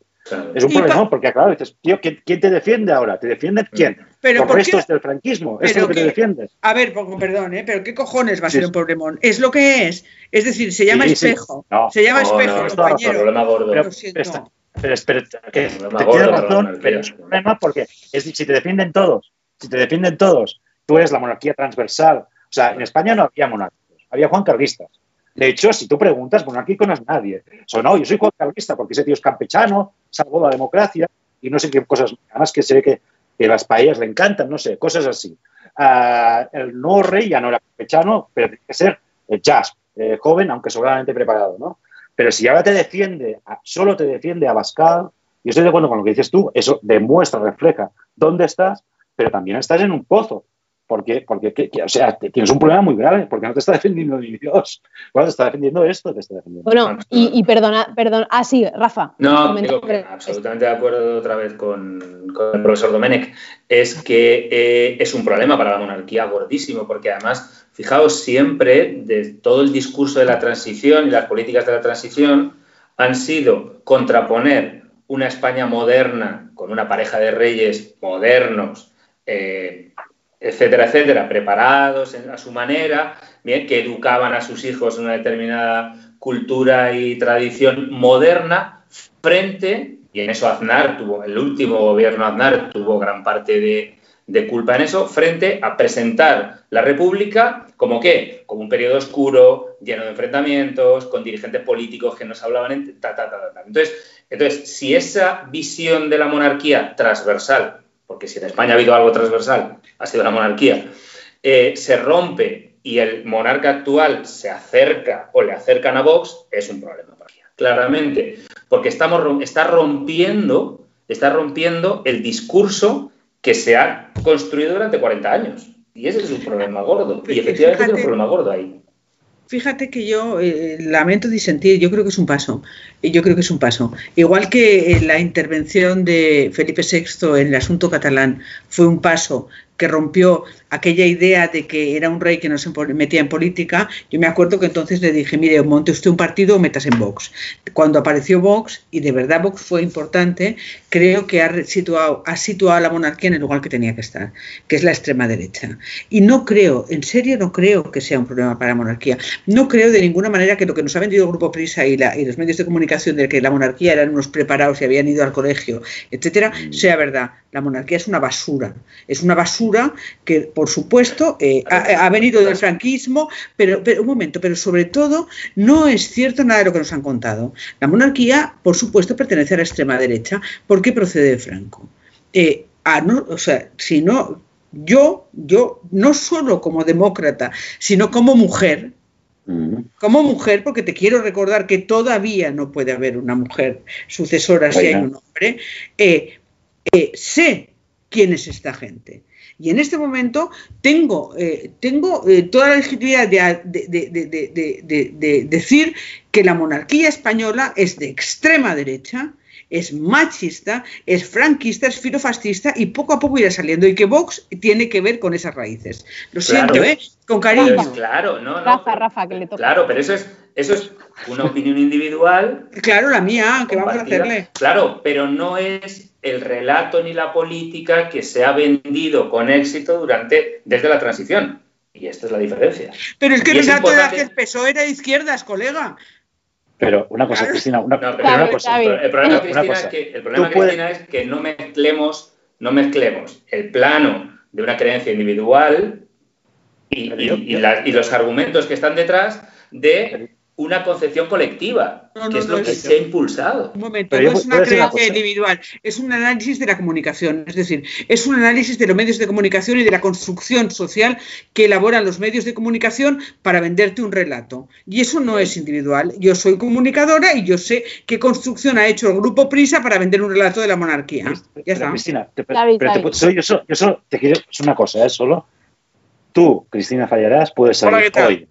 Es un problemón porque, claro, dices, tío, ¿quién, te defiende ahora? ¿Te defiende quién? Pero Los restos del franquismo. es lo que, te defiendes. A ver, perdón, ¿eh? pero ¿qué cojones va a ser un problemón? Es lo que es. Es decir, se llama espejo. se llama espejo, compañero. Problema gordo. Pero, pero, pero, que te tienes razón, pero es un problema porque es, si te defienden todos, si te defienden todos, tú eres la monarquía transversal. O sea, en España no había monárquicos, había Juan Carlistas. De hecho, si tú preguntas, monárquico no es nadie. O no, yo soy Juan Carlista porque ese tío es campechano, salvó la democracia y no sé qué cosas. Además, que sé que, que las paellas le encantan, no sé, cosas así. Uh, el nuevo rey ya no era campechano, pero tiene que ser jazz, eh, joven, aunque sobradamente preparado, ¿no? Pero si ahora te defiende, solo te defiende a Bascal, yo estoy de acuerdo con lo que dices tú, eso demuestra, refleja dónde estás, pero también estás en un pozo. Porque, porque o sea, tienes un problema muy grave, porque no te está defendiendo ni Dios. Bueno, te está defendiendo esto, te está defendiendo. Bueno, y, perdona, perdona, ah, sí, Rafa. No, digo absolutamente de acuerdo otra vez con, el profesor Domenech, es que eh, es un problema para la monarquía gordísimo, porque además Fijaos, siempre de todo el discurso de la transición y las políticas de la transición han sido contraponer una España moderna con una pareja de reyes modernos, eh, etcétera, etcétera, preparados a su manera, bien, que educaban a sus hijos en una determinada cultura y tradición moderna, frente, y en eso Aznar tuvo, el último gobierno Aznar tuvo gran parte de, de culpa en eso frente a presentar la República como qué? Como un periodo oscuro, lleno de enfrentamientos, con dirigentes políticos que nos hablaban en ta, ta, ta, ta. Entonces, entonces, si esa visión de la monarquía transversal, porque si en España ha habido algo transversal, ha sido la monarquía, eh, se rompe y el monarca actual se acerca o le acercan a Vox, es un problema para ella. Claramente, porque estamos, está rompiendo, está rompiendo el discurso que se ha construido durante 40 años. Y ese es un problema gordo. Y efectivamente es un problema gordo ahí. Fíjate que yo eh, lamento disentir, yo creo que es un paso, yo creo que es un paso. Igual que eh, la intervención de Felipe VI en el asunto catalán fue un paso que rompió aquella idea de que era un rey que no se metía en política, yo me acuerdo que entonces le dije, mire, monte usted un partido o metas en Vox. Cuando apareció Vox, y de verdad Vox fue importante, creo que ha situado, ha situado a la monarquía en el lugar que tenía que estar, que es la extrema derecha. Y no creo, en serio no creo que sea un problema para la monarquía. No creo de ninguna manera que lo que nos ha vendido el Grupo Prisa y, y los medios de comunicación de que la monarquía eran unos preparados y habían ido al colegio, etcétera, mm. sea verdad. La monarquía es una basura. Es una basura que, por supuesto, eh, ha, venido del franquismo, pero, pero un momento, pero sobre todo no es cierto nada de lo que nos han contado. La monarquía, por supuesto, pertenece a la extrema derecha porque procede de Franco. Eh, no, o sea, si no, yo, yo, no solo como demócrata, sino como mujer, como mujer, porque te quiero recordar que todavía no puede haber una mujer sucesora si hay un hombre, eh, sé quién es esta gente. Y en este momento tengo, eh, tengo eh, toda la legitimidad de, decir que la monarquía española es de extrema derecha, es machista, es franquista, es filofascista y poco a poco irá saliendo. Y que Vox tiene que ver con esas raíces. Lo siento, ¿eh? Con cariño. claro, no, Rafa, Rafa, que le toca. Claro, pero eso es, eso es una opinión individual. Claro, la mía, que vamos a hacerle. Claro, pero no es el relato ni la política que se ha vendido con éxito durante desde la transición. Y esta es la diferencia. Pero es que el relato de que PSOE era de izquierdas, colega. Pero una cosa, Cristina, una, cosa. El problema, Cristina, es que, el problema Cristina, es que no mezclemos, no mezclemos el plano de una creencia individual y, y los argumentos que están detrás de una concepción colectiva, que es lo que se ha impulsado. Un momento, no es una creencia individual, es un análisis de la comunicación, es decir, es un análisis de los medios de comunicación y de la construcción social que elaboran los medios de comunicación para venderte un relato. Y eso no es individual. Yo soy comunicadora y yo sé qué construcción ha hecho el grupo Prisa para vender un relato de la monarquía. Ya está. Cristina, te, yo, solo, te quiero, es una cosa, ¿eh? solo tú, Cristina Fallarás, puedes salir hoy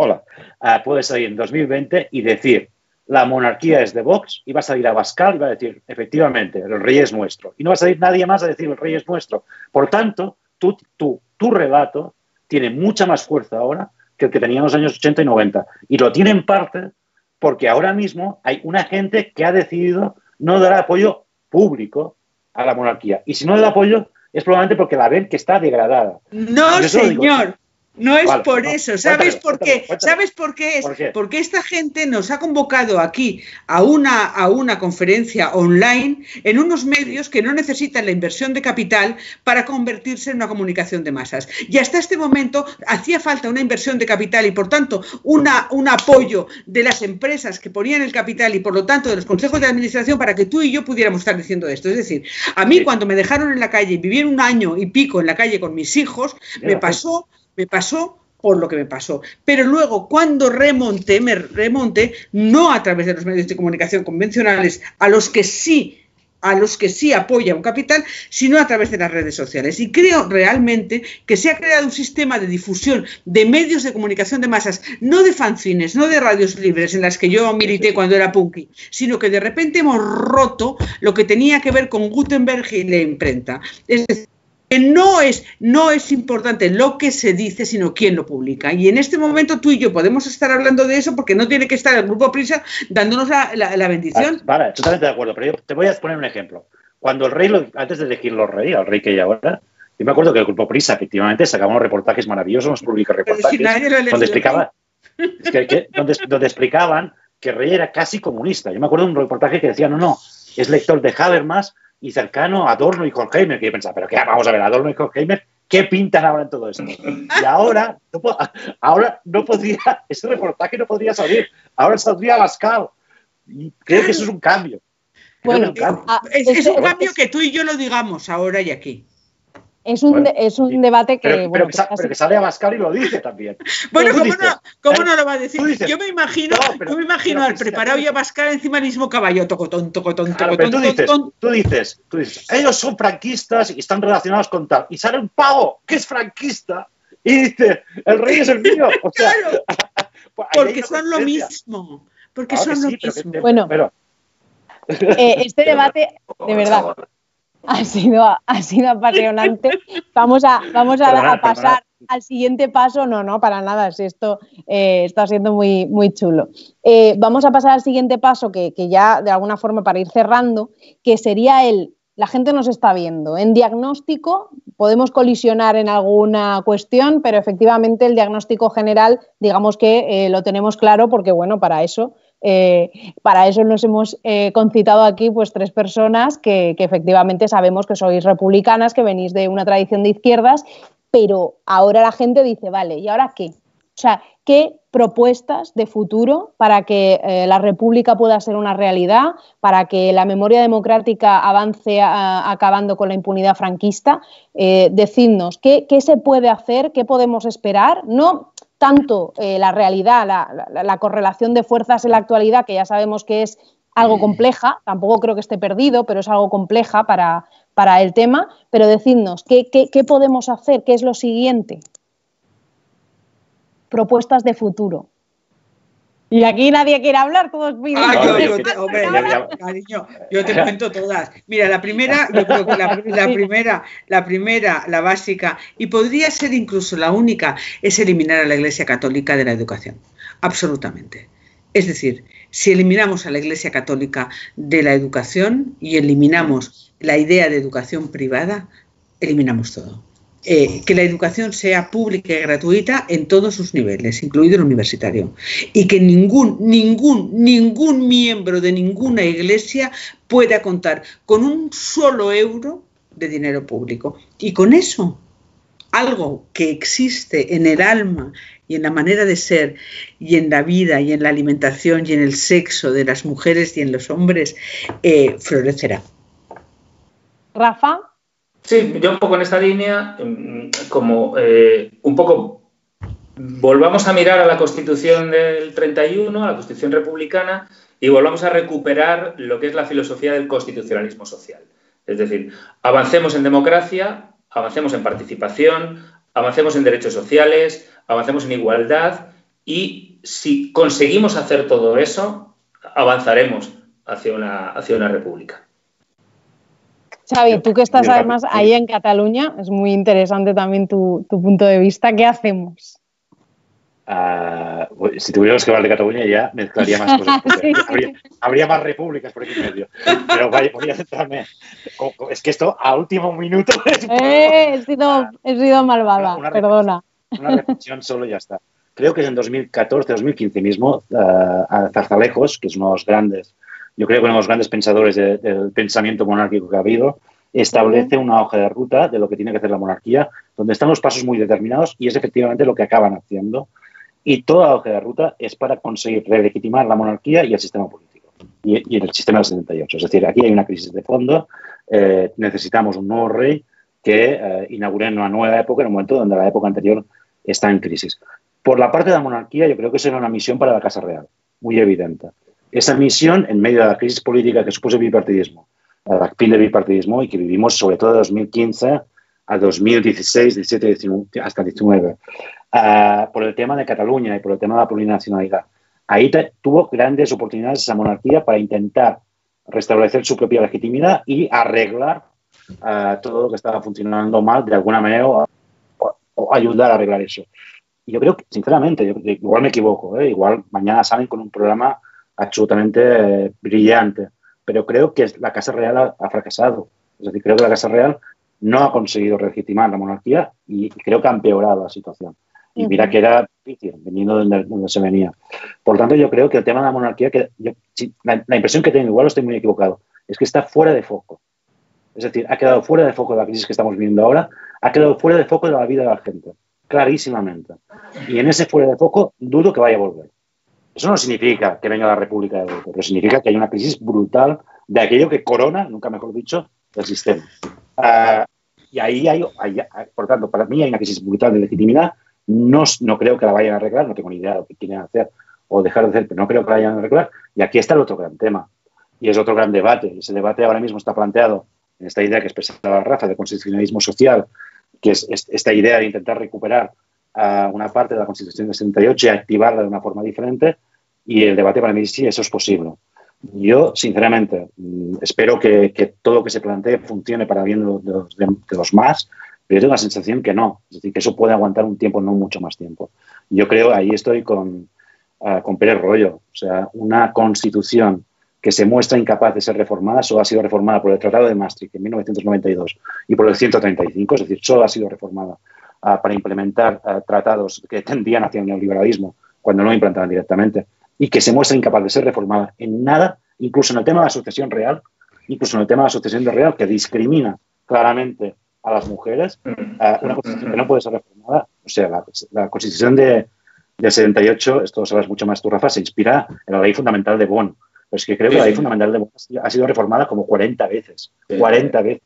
hola, uh, puede salir en 2020 y decir, la monarquía es de Vox, y va a salir a Bascal y va a decir, efectivamente, el rey es nuestro. Y no va a salir nadie más a decir, el rey es nuestro. Por tanto, tu, tu relato tiene mucha más fuerza ahora que el que tenía en los años 80 y 90. Y lo tiene en parte porque ahora mismo hay una gente que ha decidido no dar apoyo público a la monarquía. Y si no da apoyo, es probablemente porque la ven que está degradada. No, señor. No es por eso, ¿sabes por qué? ¿Sabes por qué es? Porque esta gente nos ha convocado aquí a una, a una conferencia online en unos medios que no necesitan la inversión de capital para convertirse en una comunicación de masas. Y hasta este momento hacía falta una inversión de capital y por tanto una, un apoyo de las empresas que ponían el capital y por lo tanto de los consejos de administración para que tú y yo pudiéramos estar diciendo esto. Es decir, a mí cuando me dejaron en la calle y viví un año y pico en la calle con mis hijos, me pasó me pasó por lo que me pasó. Pero luego, cuando remonté, me remonté, no a través de los medios de comunicación convencionales, a los que sí a los que sí apoya un capital, sino a través de las redes sociales. Y creo realmente que se ha creado un sistema de difusión de medios de comunicación de masas, no de fanzines, no de radios libres en las que yo milité cuando era punky, sino que de repente hemos roto lo que tenía que ver con Gutenberg y la imprenta. Es decir, no es, no es importante lo que se dice, sino quién lo publica. Y en este momento tú y yo podemos estar hablando de eso porque no tiene que estar el grupo Prisa dándonos la, bendición. Vale, totalmente de acuerdo, pero yo te voy a poner un ejemplo. Cuando el rey, antes de elegirlo rey, al rey que hay ahora, yo me acuerdo que el grupo Prisa efectivamente sacaba unos reportajes maravillosos, unos públicos reportajes, donde, explicaba, donde, explicaban que el rey era casi comunista. Yo me acuerdo de un reportaje que decía, no, no, es lector de Habermas y cercano a Adorno y Horkheimer, que yo pensaba, pero qué, vamos a ver, Adorno y Horkheimer, ¿qué pintan ahora en todo esto? Y ahora, no, ahora no podría, ese reportaje no podría salir, ahora saldría Pascal. Y creo que eso es un cambio. Bueno, es un cambio que tú y yo lo digamos ahora y aquí. Es un, es un debate que. Pero, que, sale a Bascar y lo dice también. Bueno, ¿cómo, no, ¿cómo no lo va a decir? yo me imagino, yo me imagino al preparado y a Bascar encima del mismo caballo, tocotón, tocotón, tocotón. Tú dices, tú dices, tú dices, ellos son franquistas y están relacionados con tal. Y sale un pavo que es franquista y dice, el rey es el mío. O sea, claro, pues porque son lo mismo. Porque son lo mismo. bueno, pero... eh, este debate, de verdad Ha sido, ha sido apasionante. Vamos a, vamos a, pasar al siguiente paso. No, no, para nada. Si esto eh, está siendo muy, muy chulo. Eh, vamos a pasar al siguiente paso, que, que ya de alguna forma para ir cerrando, que sería el la gente nos está viendo. En diagnóstico podemos colisionar en alguna cuestión, pero efectivamente el diagnóstico general, digamos que eh, lo tenemos claro porque, bueno, para eso, eh, para eso nos hemos eh, concitado aquí pues tres personas que, efectivamente sabemos que sois republicanas, que venís de una tradición de izquierdas, pero ahora la gente dice, vale, ¿y ahora qué? O sea, ¿qué propuestas de futuro para que eh, la República pueda ser una realidad, para que la memoria democrática avance acabando con la impunidad franquista. Decidnos ¿qué, se puede hacer, qué podemos esperar, no tanto eh, la realidad, la, correlación de fuerzas en la actualidad, que ya sabemos que es algo compleja, tampoco creo que esté perdido, pero es algo compleja para, para el tema, pero decidnos ¿qué, qué podemos hacer, qué es lo siguiente propuestas de futuro. Y aquí nadie quiere hablar, todos piden. Ah, yo, cariño, yo te cuento todas. Mira, la primera, yo creo que la, primera, la primera, la básica, y podría ser incluso la única, es eliminar a la Iglesia Católica de la educación. Absolutamente. Es decir, si eliminamos a la Iglesia Católica de la educación y eliminamos la idea de educación privada, eliminamos todo. Eh, que la educación sea pública y gratuita en todos sus niveles, incluido el universitario, y que ningún, ningún, ningún miembro de ninguna iglesia pueda contar con un solo euro de dinero público. Y con eso, algo que existe en el alma y en la manera de ser y en la vida y en la alimentación y en el sexo de las mujeres y en los hombres, eh, florecerá. Rafa. Sí, yo un poco en esta línea, mm, como eh, un poco volvamos a mirar a la Constitución del 31, a la Constitución republicana, y volvamos a recuperar lo que es la filosofía del constitucionalismo social. Es decir, avancemos en democracia, avancemos en participación, avancemos en derechos sociales, avancemos en igualdad y si conseguimos hacer todo eso, avanzaremos hacia una, hacia una república. Xavi, tú que estás además ahí en Cataluña, es muy interesante también tu, punto de vista. ¿Qué hacemos? Ah, si tuviéramos que hablar de Cataluña ya mezclaría más cosas. habría, más repúblicas por aquí en medio. Pero vaya, voy a centrarme. Es que esto a último minuto. Eh, he, sido, he sido malvada, perdona. Una reflexión solo y ya está. Creo que es en 2014, 2015 mismo, uh, a Zarzalejos, que es uno de los grandes yo creo que uno de los grandes pensadores del pensamiento monárquico que ha habido, establece una hoja de ruta de lo que tiene que hacer la monarquía, donde están los pasos muy determinados y es efectivamente lo que acaban haciendo. Y toda la hoja de ruta es para conseguir relegitimar la monarquía y el sistema político y, el sistema del 78. Es decir, aquí hay una crisis de fondo, eh, necesitamos un nuevo rey que eh, inaugure una nueva época en un momento donde la época anterior está en crisis. Por la parte de la monarquía, yo creo que será una misión para la Casa Real, muy evidente esa misión en medio de la crisis política que supuso el bipartidismo, el fin del bipartidismo y que vivimos sobre todo de 2015 a 2016, 17, hasta 19, ah, por el tema de Cataluña y por el tema de la plurinacionalidad. Ahí tuvo grandes oportunidades esa monarquía para intentar restablecer su propia legitimidad y arreglar ah, todo lo que estaba funcionando mal de alguna manera o, ayudar a arreglar eso. Y yo creo que, sinceramente, igual me equivoco, ¿eh? igual mañana salen con un programa absolutamente eh, brillante. Pero creo que la Casa Real ha, fracasado. Es decir, creo que la Casa Real no ha conseguido legitimar la monarquía y, creo que ha empeorado la situación. Y mira que era difícil, veniendo de donde, se venía. Por tanto, yo creo que el tema de la monarquía, que la, la, impresión que tengo, igual estoy muy equivocado, es que está fuera de foco. Es decir, ha quedado fuera de foco de la crisis que estamos viviendo ahora, ha quedado fuera de foco de la vida de la gente, clarísimamente. Y en ese fuera de foco dudo que vaya a volver. Eso no significa que venga la República de golpe, pero significa que hay una crisis brutal de aquello que corona, nunca mejor dicho, el sistema. Ah, y ahí hay, por tanto, para mí hay una crisis brutal de legitimidad. No, no creo que la vayan a arreglar, no tengo ni idea de lo que quieren hacer o dejar de hacer, pero no creo que la vayan a arreglar. Y aquí está el otro gran tema. Y es otro gran debate. Ese debate ahora mismo está planteado en esta idea que expresaba Rafa de constitucionalismo social, que es, esta idea de intentar recuperar ah, una parte de la Constitución de 68 y activarla de una forma diferente y el debate para mí sí, eso es posible. Yo, sinceramente, mm, espero que, todo lo que se plantee funcione para bien de los, más, pero tengo la sensación que no. Es decir, que eso puede aguantar un tiempo, no mucho más tiempo. Yo creo, ahí estoy con, uh, con Pérez Rollo. O sea, una constitución que se muestra incapaz de ser reformada solo ha sido reformada por el Tratado de Maastricht en 1992 y por el 135, es decir, solo ha sido reformada uh, para implementar uh, tratados que tendían hacia el neoliberalismo cuando no implantaban directamente y que se muestra incapaz de ser reformada en nada, incluso en el tema de la sucesión real, incluso en el tema de la sucesión de real, que discrimina claramente a las mujeres, una constitución que no puede ser reformada. O sea, la, constitución de, del 78, esto lo sabes mucho más tú, Rafa, se inspira en la ley fundamental de Bonn. Pero es que creo que la ley fundamental de Bonn ha sido reformada como 40 veces. 40 veces.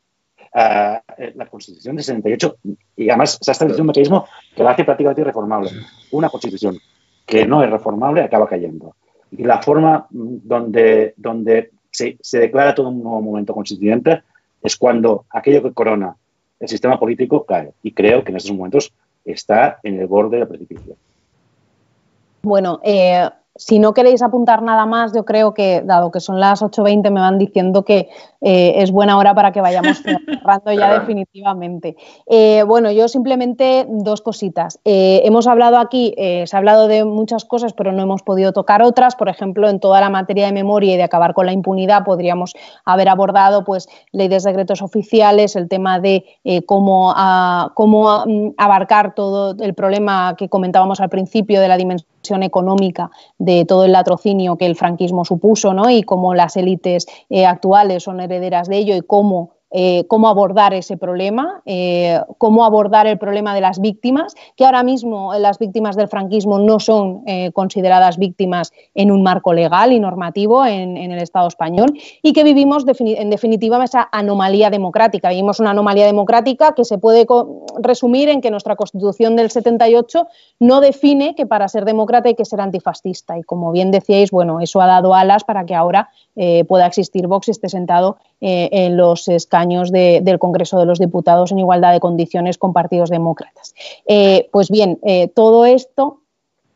Uh, la Constitución de 78, y además se ha establecido un mecanismo que la hace prácticamente irreformable. Una Constitución que no es reformable acaba cayendo. Y la forma donde, donde se, se declara todo un nuevo momento constituyente es cuando aquello que corona el sistema político cae. Y creo que en estos momentos está en el borde del precipicio. Bueno, eh, si no queréis apuntar nada más, yo creo que, dado que son las 8.20, me van diciendo que eh, es buena hora para que vayamos cerrando ya definitivamente. Eh, bueno, yo simplemente dos cositas. Eh, hemos hablado aquí, se ha hablado de muchas cosas, pero no hemos podido tocar otras. Por ejemplo, en toda la materia de memoria y de acabar con la impunidad, podríamos haber abordado pues, ley de secretos oficiales, el tema de cómo, cómo mm, abarcar todo el problema que comentábamos al principio de la dimensión económica de todo el latrocinio que el franquismo supuso ¿no? y cómo las élites eh, actuales son herederas de ello y cómo eh, cómo abordar ese problema, eh, cómo abordar el problema de las víctimas, que ahora mismo las víctimas del franquismo no son eh, consideradas víctimas en un marco legal y normativo en, el Estado español y que vivimos en definitiva esa anomalía democrática. Vivimos una anomalía democrática que se puede resumir en que nuestra Constitución del 78 no define que para ser demócrata hay que ser antifascista y como bien decíais, bueno, eso ha dado alas para que ahora pueda existir Vox y esté sentado en los escaños del Congreso de los Diputados en igualdad de condiciones con partidos demócratas. Eh, pues bien, eh, todo esto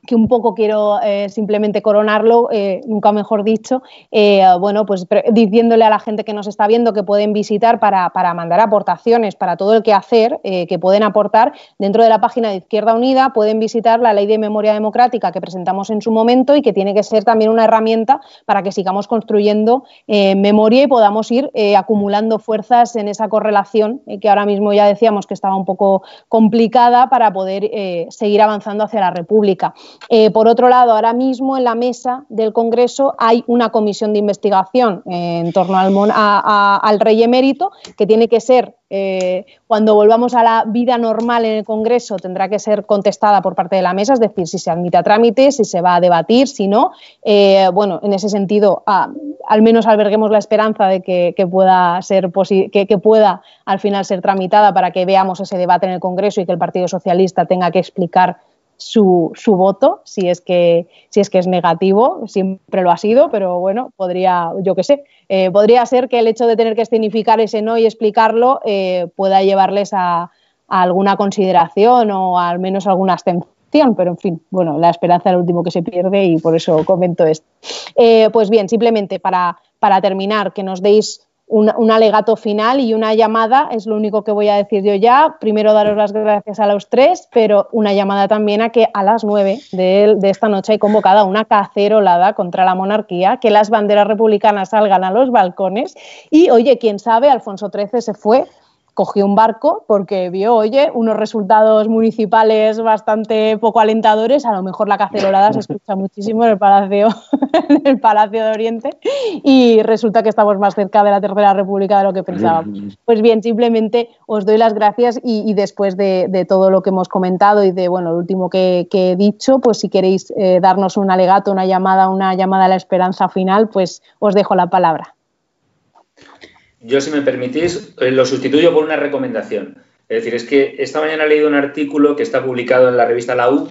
que un poco quiero eh, simplemente coronarlo, eh, nunca mejor dicho, eh, bueno, pues diciéndole a la gente que nos está viendo que pueden visitar para, mandar aportaciones para todo el que hacer, que pueden aportar dentro de la página de Izquierda Unida, pueden visitar la Ley de Memoria Democrática que presentamos en su momento y que tiene que ser también una herramienta para que sigamos construyendo memoria y podamos ir acumulando fuerzas en esa correlación que ahora mismo ya decíamos que estaba un poco complicada para poder seguir avanzando hacia la República. Eh, por otro lado, ahora mismo en la mesa del Congreso hay una comisión de investigación eh, en torno al, rey emérito que tiene que ser, eh, cuando volvamos a la vida normal en el Congreso, tendrá que ser contestada por parte de la mesa, es decir, si se admite a trámite, si se va a debatir, si no. bueno, en ese sentido, al menos alberguemos la esperanza de que, pueda ser que pueda al final ser tramitada para que veamos ese debate en el Congreso y que el Partido Socialista tenga que explicar su, su, voto, si es, que, si es que es negativo, siempre lo ha sido, pero bueno, podría, yo qué sé, eh, podría ser que el hecho de tener que escenificar ese no y explicarlo eh, pueda llevarles a, alguna consideración o al menos alguna abstención, pero en fin, bueno, la esperanza es lo último que se pierde y por eso comento esto. Eh, pues bien, simplemente para, para terminar, que nos deis un, alegato final y una llamada, es lo único que voy a decir yo ya. Primero daros las gracias a los tres, pero una llamada también a que a las nueve de, de esta noche hay convocada una cacerolada contra la monarquía, que las banderas republicanas salgan a los balcones y, oye, quién sabe, Alfonso XIII se fue cogió un barco porque vio, oye, unos resultados municipales bastante poco alentadores, a lo mejor la cacerolada se escucha muchísimo en el Palacio, en el Palacio de Oriente y resulta que estamos más cerca de la Tercera República de lo que pensábamos. Pues bien, simplemente os doy las gracias y, después de, todo lo que hemos comentado y de, bueno, lo último que, he dicho, pues si queréis eh, darnos un alegato, una llamada, una llamada a la esperanza final, pues os dejo la palabra. Yo, si me permitís, eh, lo sustituyo por una recomendación. Es decir, es que esta mañana he leído un artículo que está publicado en la revista La U,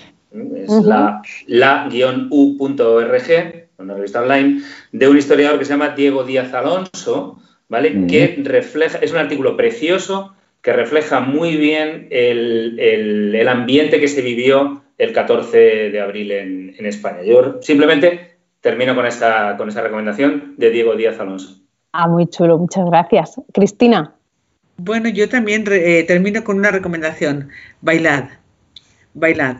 es la, la-u.org, una revista online, de un historiador que se llama Diego Díaz Alonso, ¿vale? Que refleja, es un artículo precioso que refleja muy bien el, ambiente que se vivió el 14 de abril en, en España. Yo simplemente termino con esta, con esta recomendación de Diego Díaz Alonso. Ah, muy chulo, muchas gracias. Cristina. Bueno, yo también eh, termino con una recomendación. Bailad, bailad.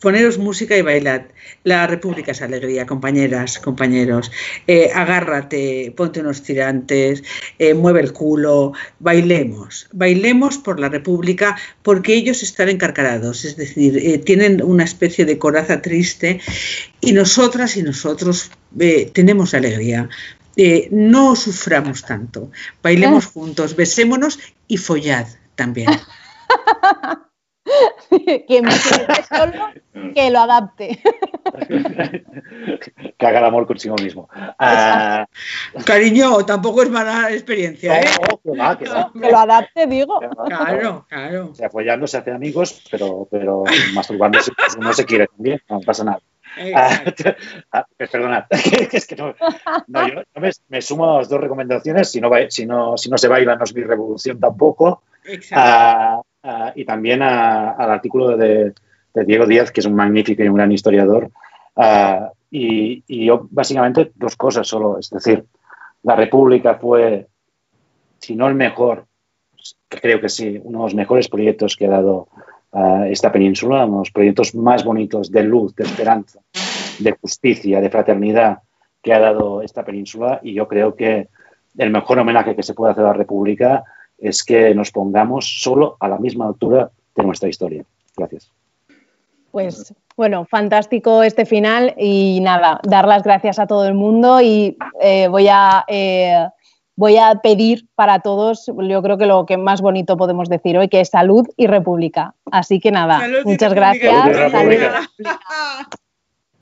Poneros música y bailad. La República es alegría, compañeras, compañeros. Eh, agárrate, ponte unos tirantes, eh, mueve el culo, bailemos. Bailemos por la República porque ellos están encarcarados, es decir, tienen una especie de coraza triste y nosotras y nosotros tenemos alegría. Eh, no suframos tanto. Bailemos juntos, besémonos y follad también. Quien me solo, que lo adapte. que haga el amor consigo mismo. Ah, Cariño, tampoco es mala experiencia. ¿eh? que lo adapte, digo. Claro, claro. O sea, follando se hace amigos, pero, pero masturbándose no se quiere también, no pasa nada. Ah, ah, perdonad, es que no, yo, me, sumo a las dos recomendaciones, si no, si no, si no se baila no es mi revolución tampoco. Ah, y también al artículo de, Diego Díaz, que es un magnífico y un gran historiador. Y, y, yo básicamente dos cosas solo, es decir, la República fue, si no el mejor, creo que sí, uno de los mejores proyectos que ha dado esta península, unos proyectos más bonitos de luz, de esperanza, de justicia, de fraternidad que ha dado esta península y yo creo que el mejor homenaje que se puede hacer a la República es que nos pongamos solo a la misma altura de nuestra historia. Gracias. Pues bueno, fantástico este final y nada, dar las gracias a todo el mundo y eh, voy a eh, voy a pedir para todos, yo creo que lo que más bonito podemos decir hoy, que es salud y república. Así que nada, muchas gracias.